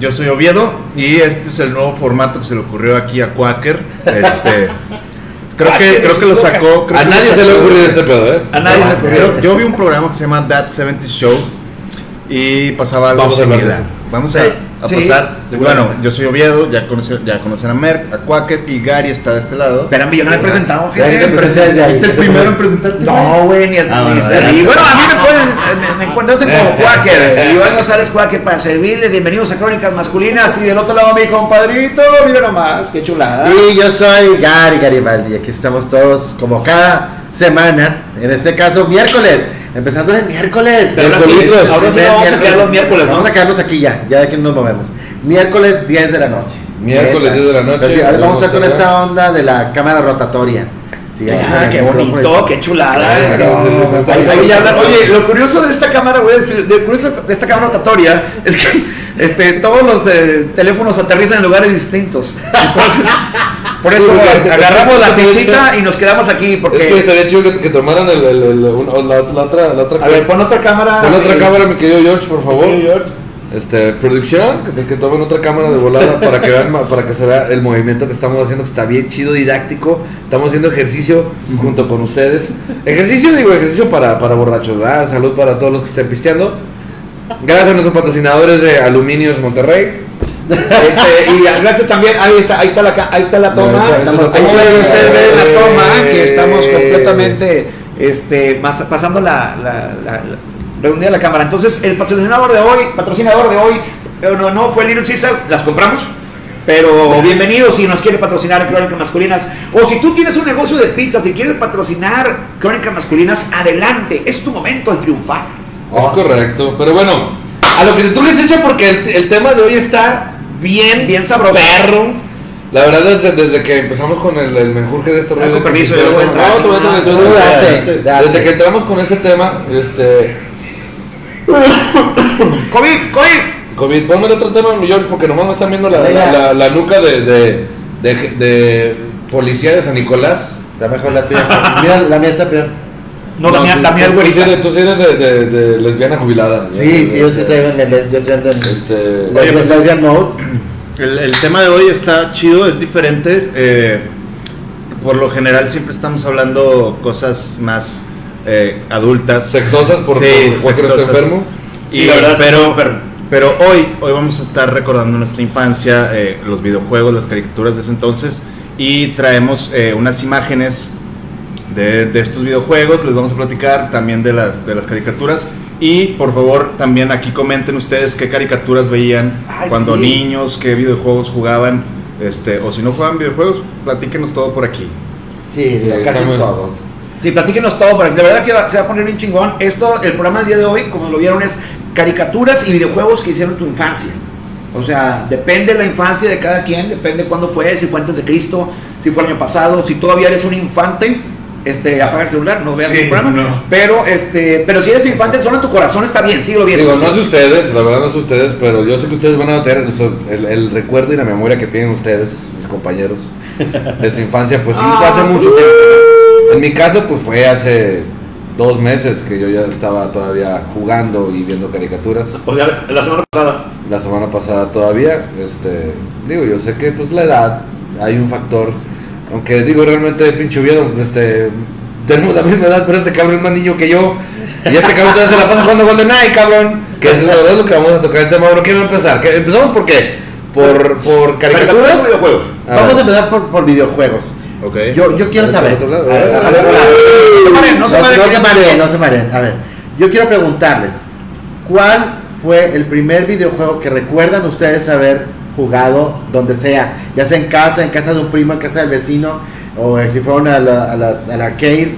yo soy Oviedo y este es el nuevo formato que se le ocurrió aquí a Quaker. Este, creo que creo que lo sacó. creo A que nadie se le ocurrió este pedo, ¿eh? A nadie se le ocurrió. Yo, yo vi un programa que se llama That 70 Show y pasaba algo Vamos similar. Vamos a, a sí, pasar. Bueno, yo soy Oviedo, ya conocen, ya conocen a Merck, a Quaker y Gary está de este lado. Espérame, yo no me he presentado, gente. presenté, ya, ¿Fuiste el primero en presentarte? No, güey, ni así. Ah, bueno, ya. bueno, a mí me pueden, me, me encuentran como Quaker. Iván González Quaker para servirles. Bienvenidos a Crónicas Masculinas. Y del otro lado, mi compadrito. Mira nomás, qué chulada. Y yo soy Gary Garibaldi. Aquí estamos todos como cada semana. En este caso, miércoles. Empezando el miércoles. Pero ahora sí, ahora vamos a quedar los miércoles, ¿no? Vamos a quedarnos aquí ya. Ya de aquí nos movemos. Miércoles 10 de la noche. Miércoles Neta. 10 de la noche. Ahora vamos a estar con esta onda de la cámara rotatoria. Sí, Ah, el qué bonito, qué chulada. Claro. Ahí- ahí le hablan. Oye, lo curioso de esta cámara, güey, de curioso de esta cámara rotatoria es que este, todos los eh, teléfonos aterrizan en lugares distintos. Entonces, por eso agarramos la pincita y nos quedamos aquí Es que porque. estaría chido que, que tomaran el, el, el- una- la, la otra, la otra A ver, pon otra cámara. Pon otra eh, cámara, mi querido George, por favor. querido George. Este, producción, que, que tomen otra cámara de volada para que vean, para que se vea el movimiento que estamos haciendo, que está bien chido, didáctico. Estamos haciendo ejercicio junto con ustedes. Ejercicio, digo, ejercicio para, para borrachos, ¿verdad? Salud para todos los que estén pisteando. Gracias a nuestros patrocinadores de Aluminios Monterrey. Este, y gracias también, ahí está, ahí está la, ahí está la toma. Ahí ustedes ver la toma, que estamos completamente este, mas- pasando la, la, la, la- cámara. Entonces, el patrocinador de hoy, patrocinador de hoy, eh, no, no fue Little Caesars, las compramos. Pero bienvenidos si nos quiere patrocinar en Crónicas Masculinas. O si tú tienes un negocio de pizzas y quieres patrocinar Crónicas Masculinas, adelante. Es tu momento de triunfar. Es correcto. Pero bueno, a lo que tú le echa porque el, el tema de hoy está bien, Bien sabroso. perro. La verdad, desde, desde que empezamos con el, el menjurje de este Ah, rollo con de permiso, que- yo voy a. Desde que entramos con este tema, este. COVID, COVID. COVID, ponme el otro tema, mi George, porque nomás me están viendo la, la, la- la nuca de, de, de, de policía de San Nicolás. Está mejor la tuya. Mira, la mía está peor. No, la mía, tú- la mía es güerita. eres- Tú sí eres de, de, de lesbiana jubilada. Sí, sí, yo sí traigo en el. Yo traigo en Este. pues- lesbian mode. El, tema de hoy está chido, es diferente. eh, por lo general siempre estamos hablando cosas más eh, adultas. Sexosas por, Sí, por cualquier sexosas. enfermo. Y, Sí, la verdad pero- pero hoy, hoy vamos a estar recordando nuestra infancia, eh, los videojuegos, las caricaturas de ese entonces. Y traemos eh, unas imágenes de, de estos videojuegos. Les vamos a platicar también de las, de las caricaturas. Y por favor, también aquí comenten ustedes qué caricaturas veían Ay, cuando sí. niños, qué videojuegos jugaban. Este, o si no jugaban videojuegos, platíquenos todo por aquí. Sí, casi todos. Sí, platíquenos todo, porque de verdad que va- se va a poner bien chingón. Esto, el programa del día de hoy, como lo vieron, es caricaturas y videojuegos que hicieron tu infancia. O sea, depende de la infancia de cada quien, depende cuándo fue, si fue antes de Cristo, si fue el año pasado, si todavía eres un infante, este, apaga el celular, no veas Sí, el programa. no. Pero, este, pero si eres infante, solo en tu corazón está bien, síguelo bien. Digo, no sé ustedes, la verdad no sé ustedes, pero yo sé que ustedes van a tener el, el recuerdo y la memoria que tienen ustedes, mis compañeros, de su infancia, pues sí, fue hace mucho tiempo. ¿no? En mi caso, pues fue hace dos meses que yo ya estaba todavía jugando y viendo caricaturas. O sea, la semana pasada. La semana pasada todavía, este, digo, yo sé que pues la edad, hay un factor, aunque digo realmente pinche Oviedo, este, tenemos la misma edad, pero este cabrón es más niño que yo, y este cabrón todavía se la pasa jugando GoldenEye, cabrón, que es la verdad lo que vamos a tocar el tema, bueno, quiero empezar, ¿Qué- empezamos por qué? Por, por caricaturas, o videojuegos. A Vamos a empezar por, por videojuegos. Ok. Yo, yo quiero saber. No se mareen, no se no, mareen, no que- se mareen, no se mareen. A ver, yo quiero preguntarles, ¿cuál fue el primer videojuego que recuerdan ustedes haber jugado donde sea? Ya sea en casa, en casa de un primo, en casa del vecino, o eh, si fueron a la- a las, al arcade,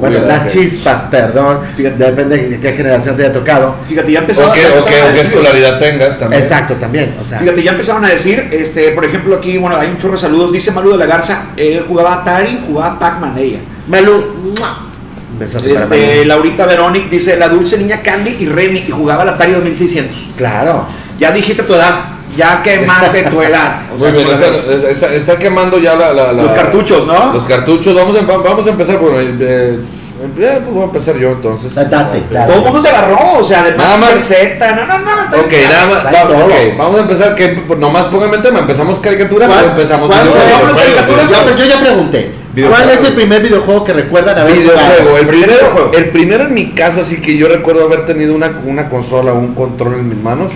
bueno, las arcade. chispas, perdón, depende de qué generación te haya tocado. Fíjate, ya empezaron, o empezaron a qué decir- escolaridad tengas también. Exacto, también, o sea, Fíjate, ya empezaron a decir, este, por ejemplo, aquí, bueno, hay un chorro de saludos. Dice Malu de la Garza, él jugaba Atari, jugaba Pac-Man ella. Un besote Este. Laurita Veronic dice, la dulce niña Candy y Remy, y jugaba el Atari 2600. Claro. Ya dijiste tu edad, ya quemaste tu edad. O sea, Muy bien, está, está- está quemando ya la, la- la- los cartuchos, ¿no? Los cartuchos, vamos a, vamos a empezar por eh, Eh, pues voy a empezar yo entonces. Date, date. Todo el mundo se agarró, o sea, además Nada más- Z, no, no, no, no. Ok, nada más, Trae va- todo. ok, vamos a empezar, que pues, nomás póngame el tema, empezamos caricatura ¿Cuál- o empezamos cuál pero yo ya pregunté. ¿Cuál es el primer videojuego que recuerdan haber Videojuego, jugado? el primero, Videojuego. el primero en mi caso, así que yo recuerdo haber tenido una, una consola o un control en mis manos,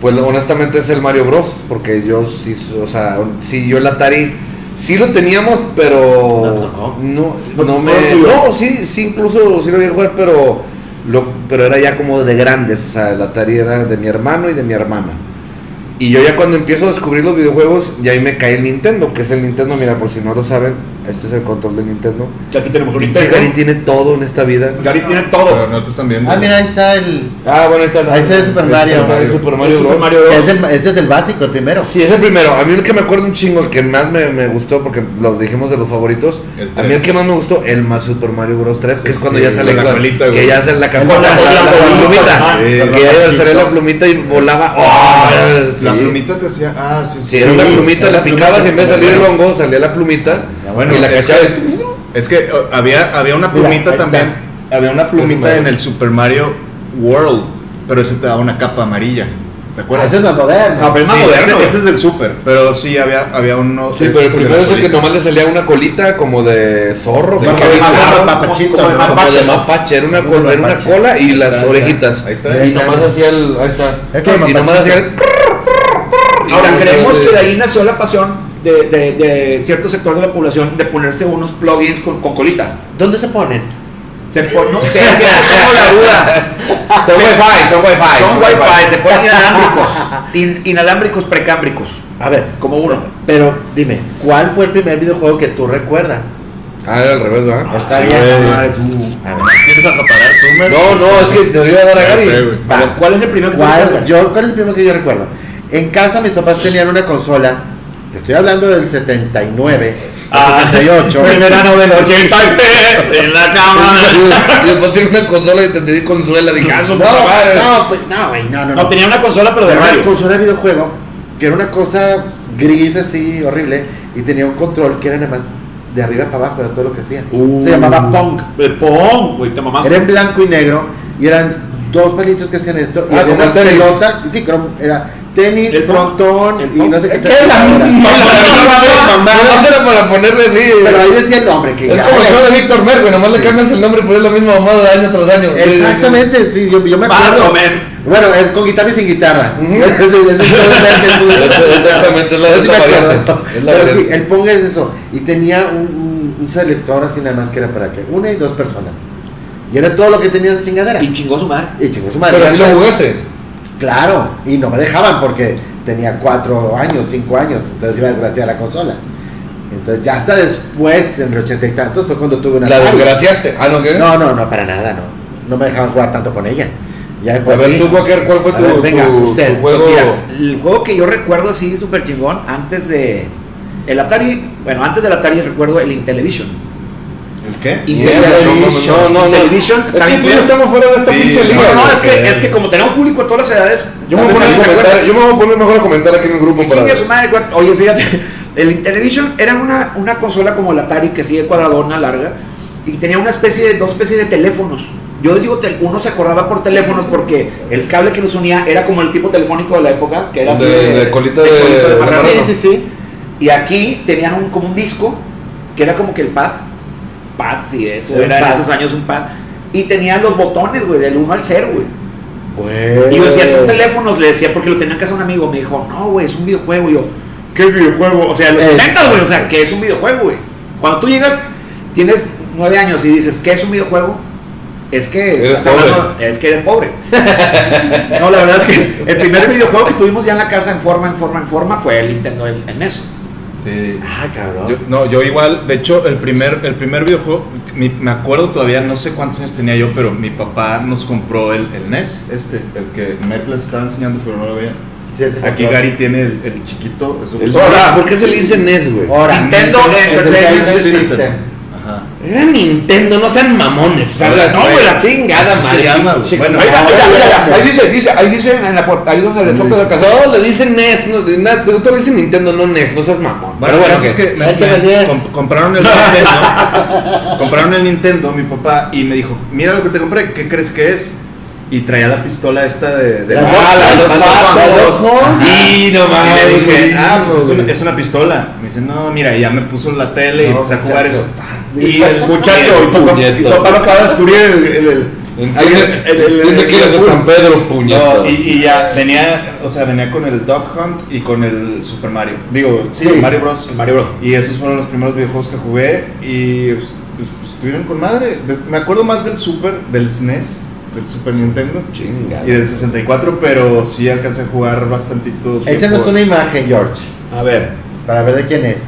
pues honestamente es el Mario Bros. Porque yo sí, o sea, sí, yo el Atari sí lo teníamos, ¿No pero no, No- no me, no, sí, sí, incluso sí lo voy a jugar, pero, lo, pero era ya como de grandes, o sea, el Atari era de mi hermano y de mi hermana. Y yo ya cuando empiezo a descubrir los videojuegos, ya ahí me cae el Nintendo, que es el Nintendo, mira, por si no lo saben, este es el control de Nintendo. Ya aquí tenemos un Pinche Nintendo. Gary tiene todo en esta vida. Gary tiene Pero todo. nosotros también. Ah, mira, ahí está el. Ah, bueno, ahí está. Ahí está el Super Mario. Está el Super Mario Super Bros. Mario. Es el- ese es el básico, el primero. Sí, es el primero. A mí el que me acuerdo un chingo, el que más me, me gustó, porque lo dijimos de los favoritos. El a mí el que más me gustó, el más Super Mario Bros. 3, que es Sí, cuando ya sale la colita, que ya sale la, Con la, la la- colita, la- la ajá. plumita. Que ya con la sale la colita. plumita y volaba. La Sí. plumita te hacía. Ah, sí, sí. Sí, era una plumita, la picabas y en vez de salir el hongo, salía la plumita. Ah, bueno, y la es cachaba. que- Es que oh, había, había una Mira, plumita ahí también. Había una plumita en el Super Mario World, pero ese te daba una capa amarilla. ¿Te Ah, acuerdas? ese es más moderno. No, pero es más Sí, moderno. ese, ese es del Super, pero sí había, había uno. Sí, pero el primero es el que nomás le salía una colita como de zorro. De Ah, papachito, como de mapache, mapache, era una, cola, era una mapache. cola y las está, ahí está. orejitas. Ahí está. Y nomás hacía el. Ahí está. Es que Y nomás hacía el. Ahora, creemos que de ahí nació la pasión de, de, de cierto sector de la población de ponerse unos plugins con, con colita. ¿Dónde se ponen? Se pon- no sé, tengo la duda. Son wifi, son wifi. Son wifi, se ponen inalámbricos. In- inalámbricos precámbricos. A ver, Como uno. pero dime, ¿cuál fue el primer videojuego que tú recuerdas? Ah, era al revés, ¿verdad? Está sí, bien. güey. A ver, ¿Quieres acaparar tú, Mer? No, no, es que te iba a dar a Gary. ¿cuál es el primero que tú ¿Cuál, yo, ¿Cuál es el primero que yo recuerdo? En casa mis papás tenían una consola, te estoy hablando del 79, Ah, 78. El verano del 83 en la cama. Después tiene una consola y te di consuela. Dije, ah, No, pues, no, güey, no, no, No, tenía una consola, pero de Era una consola de videojuego que era una cosa gris así, horrible, y tenía un control que era nada más de arriba para abajo de todo lo que hacía. Uh. Se llamaba Pong. De Pong, güey, te mamás. Era en blanco y negro y eran dos palitos que hacían esto. Y Ah, una pelota, sí, era tenis, El frontón El y no sé qué. ¿Qué es la misma? mamá? No era para ponerle así. Pero ahí decía el nombre que Es ya- como el show de Víctor Mer, güey. Nomás le cambias el nombre, pero es la misma mamada de año tras año. Exactamente, sí, yo, yo me acuerdo. Bueno, es con guitarra y sin guitarra. Exactamente, es la- variante, Pero sí, el Pong es eso. Y tenía un, un- un selector así nada más que era para que una y dos personas. Y era todo lo que tenía esa chingadera. Y chingó su madre. Y chingó su madre. Pero si lo jugaste. Claro, y no me dejaban porque tenía cuatro años, cinco años, entonces iba a desgraciar la consola. Entonces ya hasta después, en el ochenta y tantos, fue cuando tuve una La Atari. desgraciaste. Ah, ¿no qué? No, no, no, para nada, no. No me dejaban jugar tanto con ella. Ya A después ver, sí. tú, Walker, ¿cuál fue A tu, ver, venga, tu- usted. tu juego? Mira, el juego que yo recuerdo así súper chingón, antes de. El Atari, bueno, antes del Atari recuerdo el Intellivision. ¿El qué? Mierda, No, no, no. Televisión, Es está que tú estamos fuera de esta Sí, pinche no, liga. No, no, es que, es que como tenemos público de todas las edades, Yo me, voy a poner a alguien se comentar, acuerda. yo me voy a poner mejor a comentar aquí en el grupo para. Oye, fíjate, el Intellivision era una, una consola como el Atari que sigue cuadradona larga y tenía una especie de dos especies de teléfonos. Yo les digo, uno se acordaba por teléfonos porque el cable que los unía era como el tipo telefónico de la época, que era así De- de colita de- colita marrano. Sí, sí, sí. Y aquí tenían un, como un disco que era como que el pad. Pad, sí, eso era en esos años un pad. Y tenían los botones, güey, del 1 al 0, güey. Y yo decía, son teléfonos, le decía, porque lo tenían que hacer un amigo. Me dijo, no, güey, es un videojuego. Y yo, ¿qué videojuego? O sea, los Es- 70, güey, o sea, ¿qué es un videojuego, güey? Cuando tú llegas, tienes nueve años y dices, ¿qué es un videojuego? Es que, Eres pobre. hablando- es que eres pobre. no, la verdad es que el primer videojuego que tuvimos ya en la casa en forma, en forma, en forma fue el Nintendo, el, el NES. Sí. Ah, cabrón. Yo- no, yo igual, de hecho, el primer, el primer videojuego, mi- me acuerdo todavía, no sé cuántos años tenía yo, pero mi papá nos compró el, el NES, este, el que Merck les estaba enseñando, pero no lo veía. Sí, Aquí. Gary tiene el, el chiquito. eso- El- Ahora, ¿por qué se le dice NES, güey? Ahora, Nintendo Entertainment Entertainment System. System. Era Nintendo, no sean mamones. o sea, Güey, no, güey, la chingada madre. Sí, Bueno, ahí, no, ahí, ya, ahí, dice, dice, ahí dice en la puerta, ahí donde le sopla la casa. No, le dicen NES, no, de nada, tú le dicen Nintendo, no NES, no seas mamón. Bueno, Pero bueno, es que me, me- 10. comp- compraron el Nintendo. compraron el Nintendo, mi papá, y me dijo, mira lo que te compré, ¿qué crees que es? Y traía la pistola esta de... de La Ah, la La. Ojo. Y no Y mames. le dije, ah, pues es una, es una pistola. Me dice, no, mira, y ya me puso la tele y No, empecé a jugar eso. Y el muchacho, y y papá lo acaba de descubrir el. el, el, Entiende, el- el- entiende que eres de San Pedro, puñetas. No, y, y ya venía, o sea, venía con el Dog Hunt y con el Super Mario. Digo, sí, Sí. Mario Bros. el Mario Bros. Y esos fueron los primeros videojuegos que jugué y pues, pues, pues, estuvieron con madre. Me acuerdo más del Super, del SNES, del Super Nintendo Chinga. y del 64, pero sí alcancé a jugar bastantito. Échanos una imagen, George, A ver. para ver de quién es.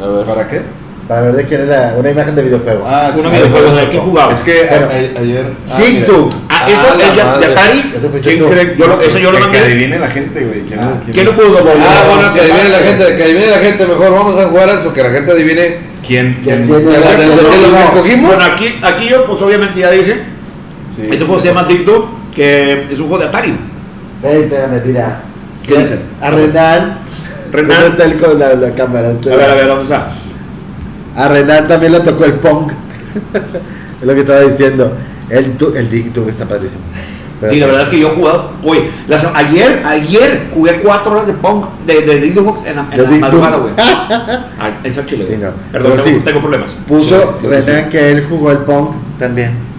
A ver. ¿Para qué? Para ver de quién es la, una imagen de videojuego. Ah, sí, videojuego, sí. ¿de qué jugaba? Es que a- Pero- a- ayer. ah. Ah, Ah, eso la es de. Atari. ¿Quién cree? Yo lo- eso yo lo que, mandé. que adivine la gente, güey. ¿Quién, Ah. quién- ¿Quién lo pudo? Ah, bueno, que adivine la gente, que adivine la gente, mejor vamos a jugar a eso, que la gente adivine. ¿Quién? ¿Quién ¿Quién? lo que escogimos? Bueno, aquí, aquí Sí, Este sí. juego se llama Doom, que es un juego de Atari. Ven, espérame, mira. ¿Qué dicen? A Renan. Renan. ¿Dónde está el con la, la cámara? A ver, a ver, ¿dónde está? A Renan también le tocó el Pong. es lo que estaba diciendo. El, el Dig está padrísimo. Pero- Sí, la verdad es que yo he jugado. Oye, las- ayer, ayer jugué cuatro horas de Pong, de, de Doom en la, en la madrugada, güey. Ah, esa chile. Sí, no. Perdón, tengo, sí. tengo problemas. Puso Sí, Renan que él jugó el Pong también.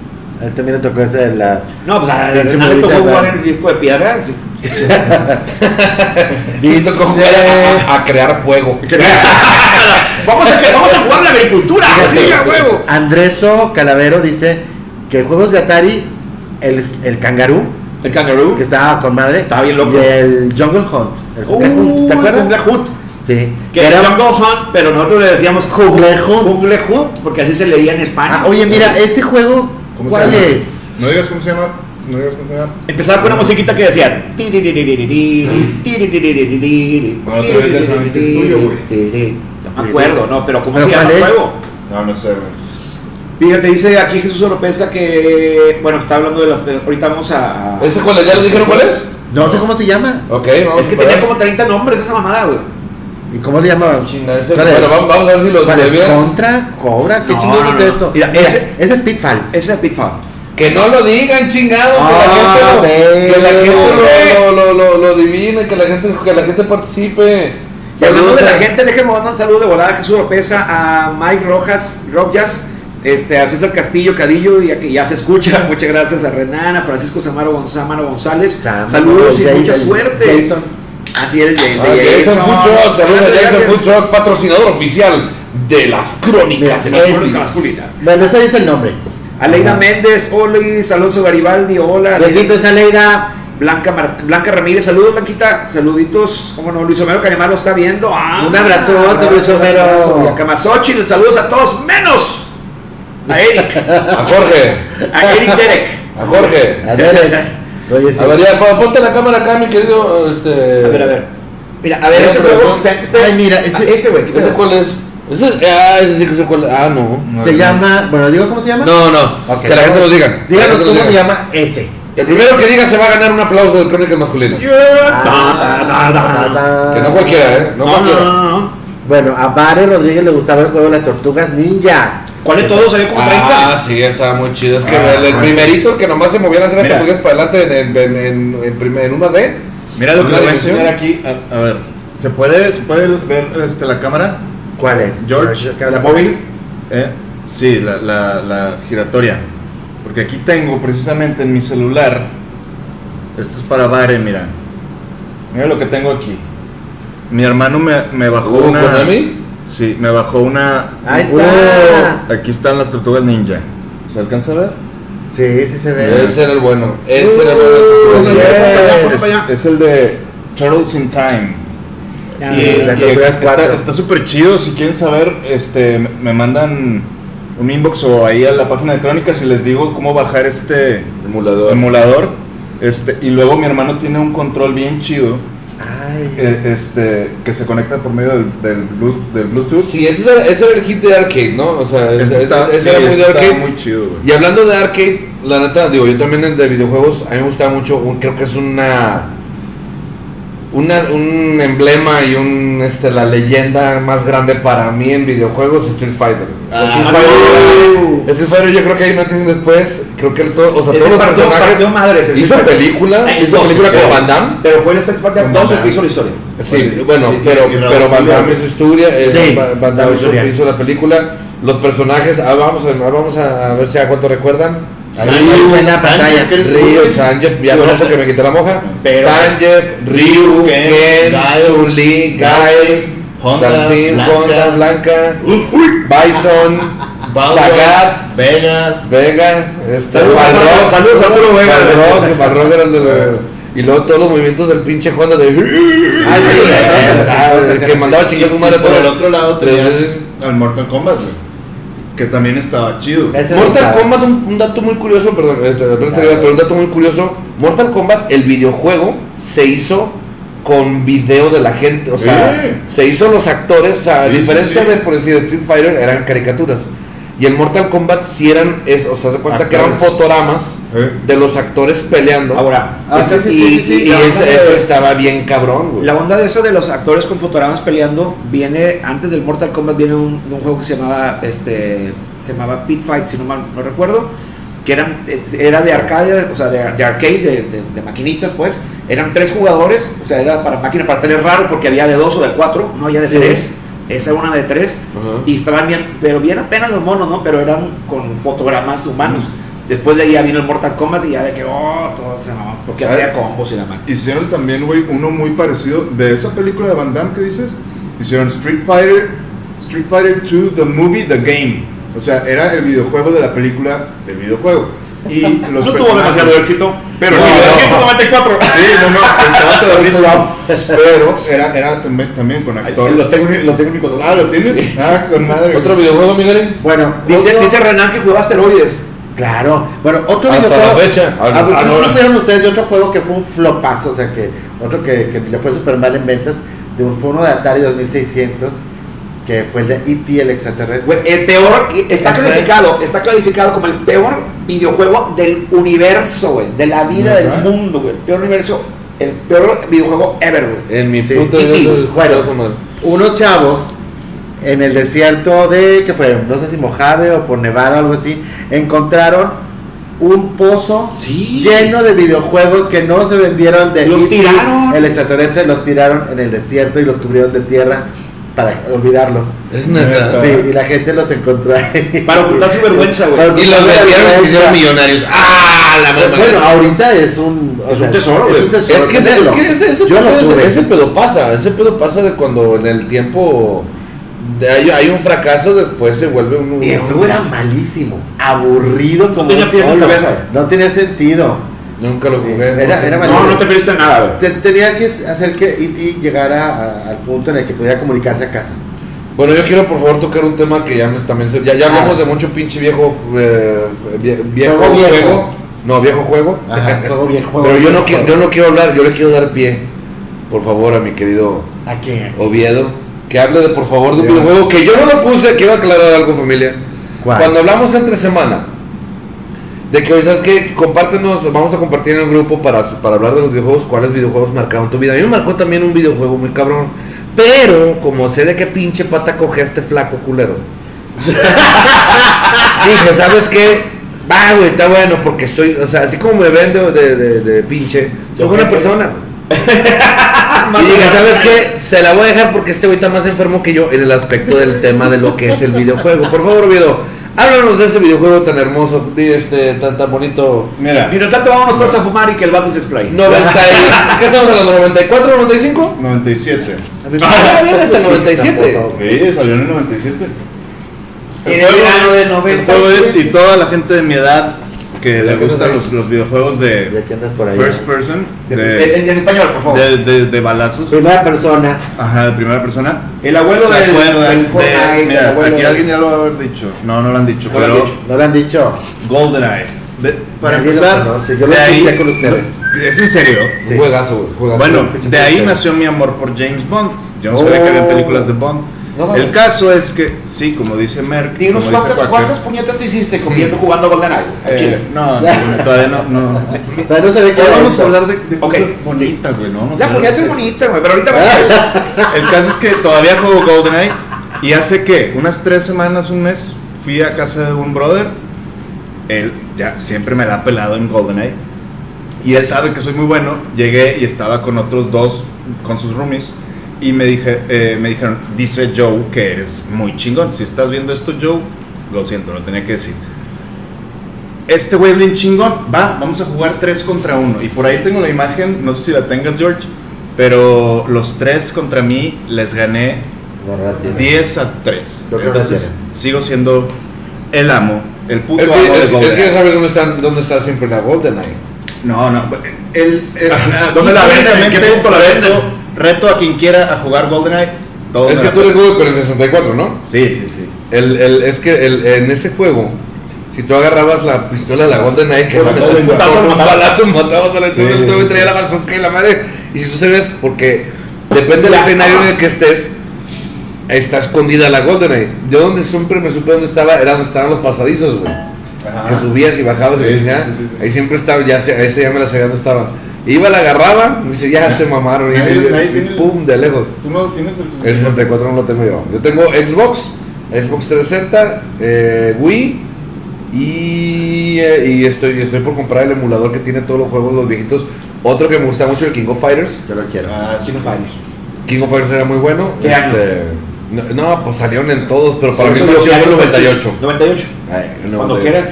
A él también le tocó ese de la. No, pues a le tocó jugar el disco de piedra. sí. Me tocó jugar a, crear fuego. vamos, a, vamos a jugar la agricultura. Fíjate, Sí, a huevo. Andreso Calavero dice que juegos de Atari, el, el Kangaroo, El kangaroo. que estaba con madre. Estaba bien loco. Y el Jungle Hunt. El Jungle Hunt, ¿te Uh, acuerdas? Jungle Hunt. Sí. Que era Jungle Hunt, pero nosotros le decíamos Jungle Hunt. Jungle Hunt, porque así se leía en España. Ah, oye, mira, ese juego, ¿Cómo ¿cuál se llama? es? No digas cómo se llama. No digas cómo se llama. Empezaba con una musiquita que decía. Bueno, otra vez ya saben que es tuyo, güey. No me acuerdo, no, pero ¿cómo ¿Pero se llama el juego? No, no sé, güey. Fíjate, dice aquí Jesús Oropesa que. Bueno, está hablando de las. Ahorita vamos a. ¿Ese cuál es? ¿Ya lo dijeron cuál es? No sé cómo se llama. Ok, vamos Es que a ver. tenía como 30 nombres esa mamada, güey. ¿Y cómo le llamaban? Bueno, vamos, vamos a ver si bien. ¿Contra? ¿Cobra? ¿Qué No, chingados no, es eso? Mira, Mira, ese- ese es Pitfall. Ese es Pitfall. Que no lo digan, chingado, Ah, que la gente, lo, que la gente lo, lo, lo, lo adivine, que la gente, que la gente participe. Y hablando de la gente, déjenme mandar un saludo de volada a Jesús Oropesa, a Mike Rojas, Rojas, este, a César Castillo Cadillo, ya que ya se escucha. Muchas gracias a Renan, a Francisco Samaro, Gon- Samaro González. Saludos y Jason- mucha suerte. Así es, de, Ah, Jason Food Truck, saludos a Jason. Food Truck, patrocinador oficial de las crónicas de las crónicas masculinas. Bueno, ese es el nombre. Aleida. Méndez, Olis, Alonso Garibaldi, hola. Besitos, Aleida. Blanca, Blanca Ramírez, saludos Blanquita, saluditos, cómo no, Luis Homero Cañamar lo está viendo. Ah, Un abrazote, Luis Homero. Y a Camasochil, saludos a todos, menos a Eric, A Jorge, a Eric Derek. a Jorge. A ver, oye, sí. A ver, ya, pon- ponte la cámara acá, mi querido. Este... A ver, a ver. Mira, a ver, ese céntrate. Ay, mira, Ah, ese- ese güey, ¿qué ¿Ese cuál es? Ese, ah, ese sí que sé cuál es. Ah, no. No, Se no. llama, bueno, digo cómo se llama. No, no. Que la gente nos diga. Díganos cómo se llama ese. El primero que diga se va a ganar un aplauso de crónicas masculinas. Da, da, da. Que no cualquiera, ¿eh? No, No, no, cualquiera. no, no, no. Bueno, a Vare Rodríguez le gustaba el juego de las tortugas ninja. ¿Cuál de todos? Había como 30. Ah, sí, estaba muy chido. Es que Ah, el, el bueno. primerito que nomás se movían las tortugas para adelante en, en, en, en, primer- en una D. Mira lo que voy a enseñar aquí. A, a ver, ¿se puede, ¿se puede ver este, la cámara? ¿Cuál es? George, ¿Qué vas a ¿La móvil? ¿Eh? Sí, la, la, la giratoria. Porque aquí tengo precisamente en mi celular. Esto es para Vare, mira. Mira lo que tengo aquí. Mi hermano me, me bajó Uh, una. ¿Konami? Sí, me bajó una. Ahí está. Uh, aquí están las tortugas ninja. ¿Se alcanza a ver? Sí, sí se ve. Ese era el bueno. Ese era el Uh, bueno. Es, es el de Turtles in Time. Ah, Y, está- súper chido. Si quieren saber, este, me- me mandan un inbox o ahí a la página de Crónicas y les digo cómo bajar este Emulador. emulador. Este, y luego mi hermano tiene un control bien chido Ay. eh, este, que se conecta por medio del, del, Blu- del Bluetooth. Sí, ese era, ese era el hit de arcade, ¿no? O sea, Este ese, está, ese sí, era muy este de está arcade. muy chido. Y hablando de arcade, la neta, digo, yo también de videojuegos, a mí me gustaba mucho, creo que es una, una un emblema y un este la leyenda más grande para mí en videojuegos Street Fighter. Ah, Street. Fighter Street Fighter yo creo que hay un antes y después, creo que el to- o sea, todos los partió- personajes partió madres, hizo película, hizo dos, película pero- con Van Damme. Pero fue el Street Fighter Con 2 Van el que hizo la historia. Sí, bueno, y- pero, Raúl pero Van. Damme hizo historia, eh, Sí, Van- Damme hizo, hizo la película, los personajes, ah, vamos, a, vamos a ver si a cuánto recuerdan. Ahí Ryu, en la Sánchez, pantalla. ¿qué eres tú, Ryu, güey? Sanjeev, ya no porque me quité la moja. Sanjeev, Ryu, Ken, Chun-Li, Guile, Honda. Honda, Blanca, Bison, Sagat, Vega. Vega, este, Saludos, Balrog, saludos, Arturo Vega. Balrog, Balrog era el de los- Y luego todos los movimientos del pinche Honda de. Ah, sí, el que mandaba chingar a su madre por todo. el otro lado Tres veces. al Mortal Kombat, güey. Que también estaba chido. Ese Mortal. Kombat, un, un dato muy curioso, perdón, digo, pero un dato muy curioso. Mortal Kombat, el videojuego, se hizo con video de la gente, o sea, se hizo los actores, o sea, a Sí, diferencia sí. de, por decir, de Street Fighter, eran caricaturas. Y el Mortal Kombat sí eran, es, o sea, se cuenta que eran fotogramas ¿Eh? de los actores peleando. Ahora, Ah, sí, sí, y, sí, sí, sí. y de- ese estaba bien cabrón, güey. La onda de eso de los actores con fotogramas peleando viene antes del Mortal Kombat viene un, un juego que se llamaba este se llamaba Pit Fight si no mal no recuerdo que eran era de arcade o sea de, de arcade de, de- de maquinitas pues eran tres jugadores o sea era para máquina para tener raro porque había de dos o de cuatro no había de Sí. tres esa era una de tres Ajá. y estaban bien pero bien apenas los monos no pero eran con fotogramas humanos Después de ahí ya vino el Mortal Kombat y ya de que, oh, todo se no, porque ¿Sabe? había combos y la máquina. Hicieron también, güey, uno muy parecido de esa película de Van Damme que dices. Hicieron Street Fighter, Street Fighter 2, The Movie, The Game. O sea, era el videojuego de la película del videojuego. Y los no tuvo demasiado éxito, pero No, en no. 1994. Sí, no, no. Pero era, era también, también con actores. Lo tengo, lo tengo en mi control. Ah, ¿lo tienes? Ah, con madre. ¿Otro videojuego, Miguel? Bueno, Dice, otro- dice Renan que jugaba asteroides. Claro. Bueno, otro Hasta videojuego. la fecha. Ah, Ah, pues, ¿sí no, no. supieron ustedes de otro juego que fue un flopazo? O sea, que otro que, que le fue súper mal en ventas. De un, fue uno de Atari 2600. Que fue el de E.T. el extraterrestre. El peor, está calificado, está calificado como el peor videojuego del universo, güey, de la vida del mundo, güey. El peor universo, el peor videojuego ever, güey. En mi Sí. punto de vista, Bueno. unos chavos en el desierto de, ¿qué fue? No sé si Mojave o por Nevada o algo así, encontraron un pozo Sí. lleno de videojuegos que no se vendieron de Los E.T., tiraron. El extraterrestre los tiraron en el desierto y los cubrieron de tierra para olvidarlos. Es neta. Sí, y la gente los encontró ahí. Para ocultar su vergüenza, güey. Y los vendieron y se hicieron millonarios. ¡Ah! La Pues. Bueno, ahorita es un, Es sea, un tesoro, es güey. Es que, ese, es que ese, ese Yo lo pedo, tuve. ese pedo pasa, ese pedo pasa de cuando en el tiempo de- hay, hay un fracaso, después se vuelve un... Y el juego era malísimo, aburrido como tenía pie ni solo. cabeza. No tenía sentido. Nunca lo Sí, jugué. era- sé. era No, no te perdiste nada. Te- tenía que hacer que E.T. llegara a- al punto en el que pudiera comunicarse a casa. Bueno, yo quiero por favor tocar un tema que ya me también se- ya, ya Ah. hablamos de mucho pinche viejo eh, vie- viejo Juego viejo. No, viejo juego. Ajá, juego bien, juego Pero yo no, quiero, juego. yo no quiero hablar, yo le quiero dar pie, por favor, a mi querido ¿A qué? Oviedo, que hable de por favor de un videojuego que yo no lo puse, quiero aclarar algo familia. ¿Cuál? Cuando hablamos entre semana, de que hoy sabes que compártenos, vamos a compartir en el grupo para, para hablar de los videojuegos, cuáles videojuegos marcaron tu vida. A mí me marcó también un videojuego muy cabrón, pero como sé de qué pinche pata coge a este flaco culero, dije, ¿sabes qué? Va, güey, está bueno, porque soy, o sea, así como me ven de, de, de- de pinche, soy buena persona. Y dije, ¿sabes qué? Se la voy a dejar porque este güey está más enfermo que yo en el aspecto del tema de lo que es el videojuego. Por favor, Oviedo, háblanos de ese videojuego tan hermoso, di, este, tan, tan bonito. Mira, Mientras tanto, vámonos todos a fumar y que el vato se explaye. 90 y- ¿Qué estamos hablando? ¿94, 95? 97. Ah, bien, hasta el 97. Sí, salió en el 97. En el verano de 90. el juego es, y toda la gente de mi edad que le ¿De gustan los, los videojuegos de andas por ahí. first person, En, de, en español, por favor. de, de- de balazos, Primera persona. ajá, de primera persona. el abuelo ¿Se del, acuerdan del de- mira, abuelo aquí alguien ya lo va a haber dicho. No, no lo han dicho, No lo han pero dicho. ¿No lo han dicho? GoldenEye. De- para Nadie lo empezar, conoce, yo lo de ahí, con ustedes. ¿Es en serio? Sí. Juegazo, juegazo. Bueno, de ahí nació mi amor por James Bond. Yo no sabía que había Oh. películas de Bond. No. El caso es que, sí, como dice Merck, como dice cuántas, Quaker, cuántas puñetas te hiciste comiendo jugando GoldenEye. eh, chile? no, no, todavía no. no. Todavía no se ve que vamos eso. a hablar de, de Ok. cosas bonitas, güey. No La puñeta es bonita, güey, pero ahorita vamos a eso. El caso es que todavía juego GoldenEye y hace que unas tres semanas, un mes, fui a casa de un brother. Él ya siempre me la ha pelado en GoldenEye y él sabe que soy muy bueno. Llegué y estaba con otros dos, con sus roomies. Y me, dije, eh, me dijeron, dice Joe que eres muy chingón. Si estás viendo esto, Joe, lo siento, lo tenía que decir. Este güey es bien chingón. Va, vamos a jugar 3 contra 1. Y por ahí tengo la imagen, no sé si la tengas, George. Pero los tres contra mí les gané No, no la tiene. 10 a 3. Yo creo que Entonces sigo siendo el amo, el puto Él, amo él- de GoldenEye. saber dónde está, dónde está siempre la GoldenEye. No, no. El, el- ¿Dónde la venden? ¿En qué punto la venden? Reto a quien quiera a jugar GoldenEye. Todo Es que tú eres juego con el 64, ¿no? Sí, sí, sí. El, el, es que el, en ese juego, si tú agarrabas la pistola de la GoldenEye, que Golden un balazo, matabas a la Sí, güey sí, traía la bazooka y la madre. Y si tú sabes, porque depende del escenario en el que estés, está escondida la GoldenEye. Yo donde siempre me supe dónde estaba, era donde estaban los pasadizos, güey. Que subías y bajabas y Sí, sí, sí. Ahí siempre estaba, ya se, ese ya me la sabía dónde estaba. Iba, la agarraba, y dice, ya se mamaron. Y, Nadie- y- nadie y tiene el- pum, de lejos. ¿Tú no tienes el El 64 no lo tengo yo. Yo tengo Xbox, Xbox 360, eh, Wii y, eh, y estoy, estoy por comprar el emulador que tiene todos los juegos, los viejitos. Otro que me gusta mucho, el King of Fighters. Yo lo quiero. Ah, sí. King of Fighters era muy bueno. ¿Qué Este, no, no, pues salieron en todos, pero para mí fue el ya- 98. 98. Ay, el Cuando 98. quieras.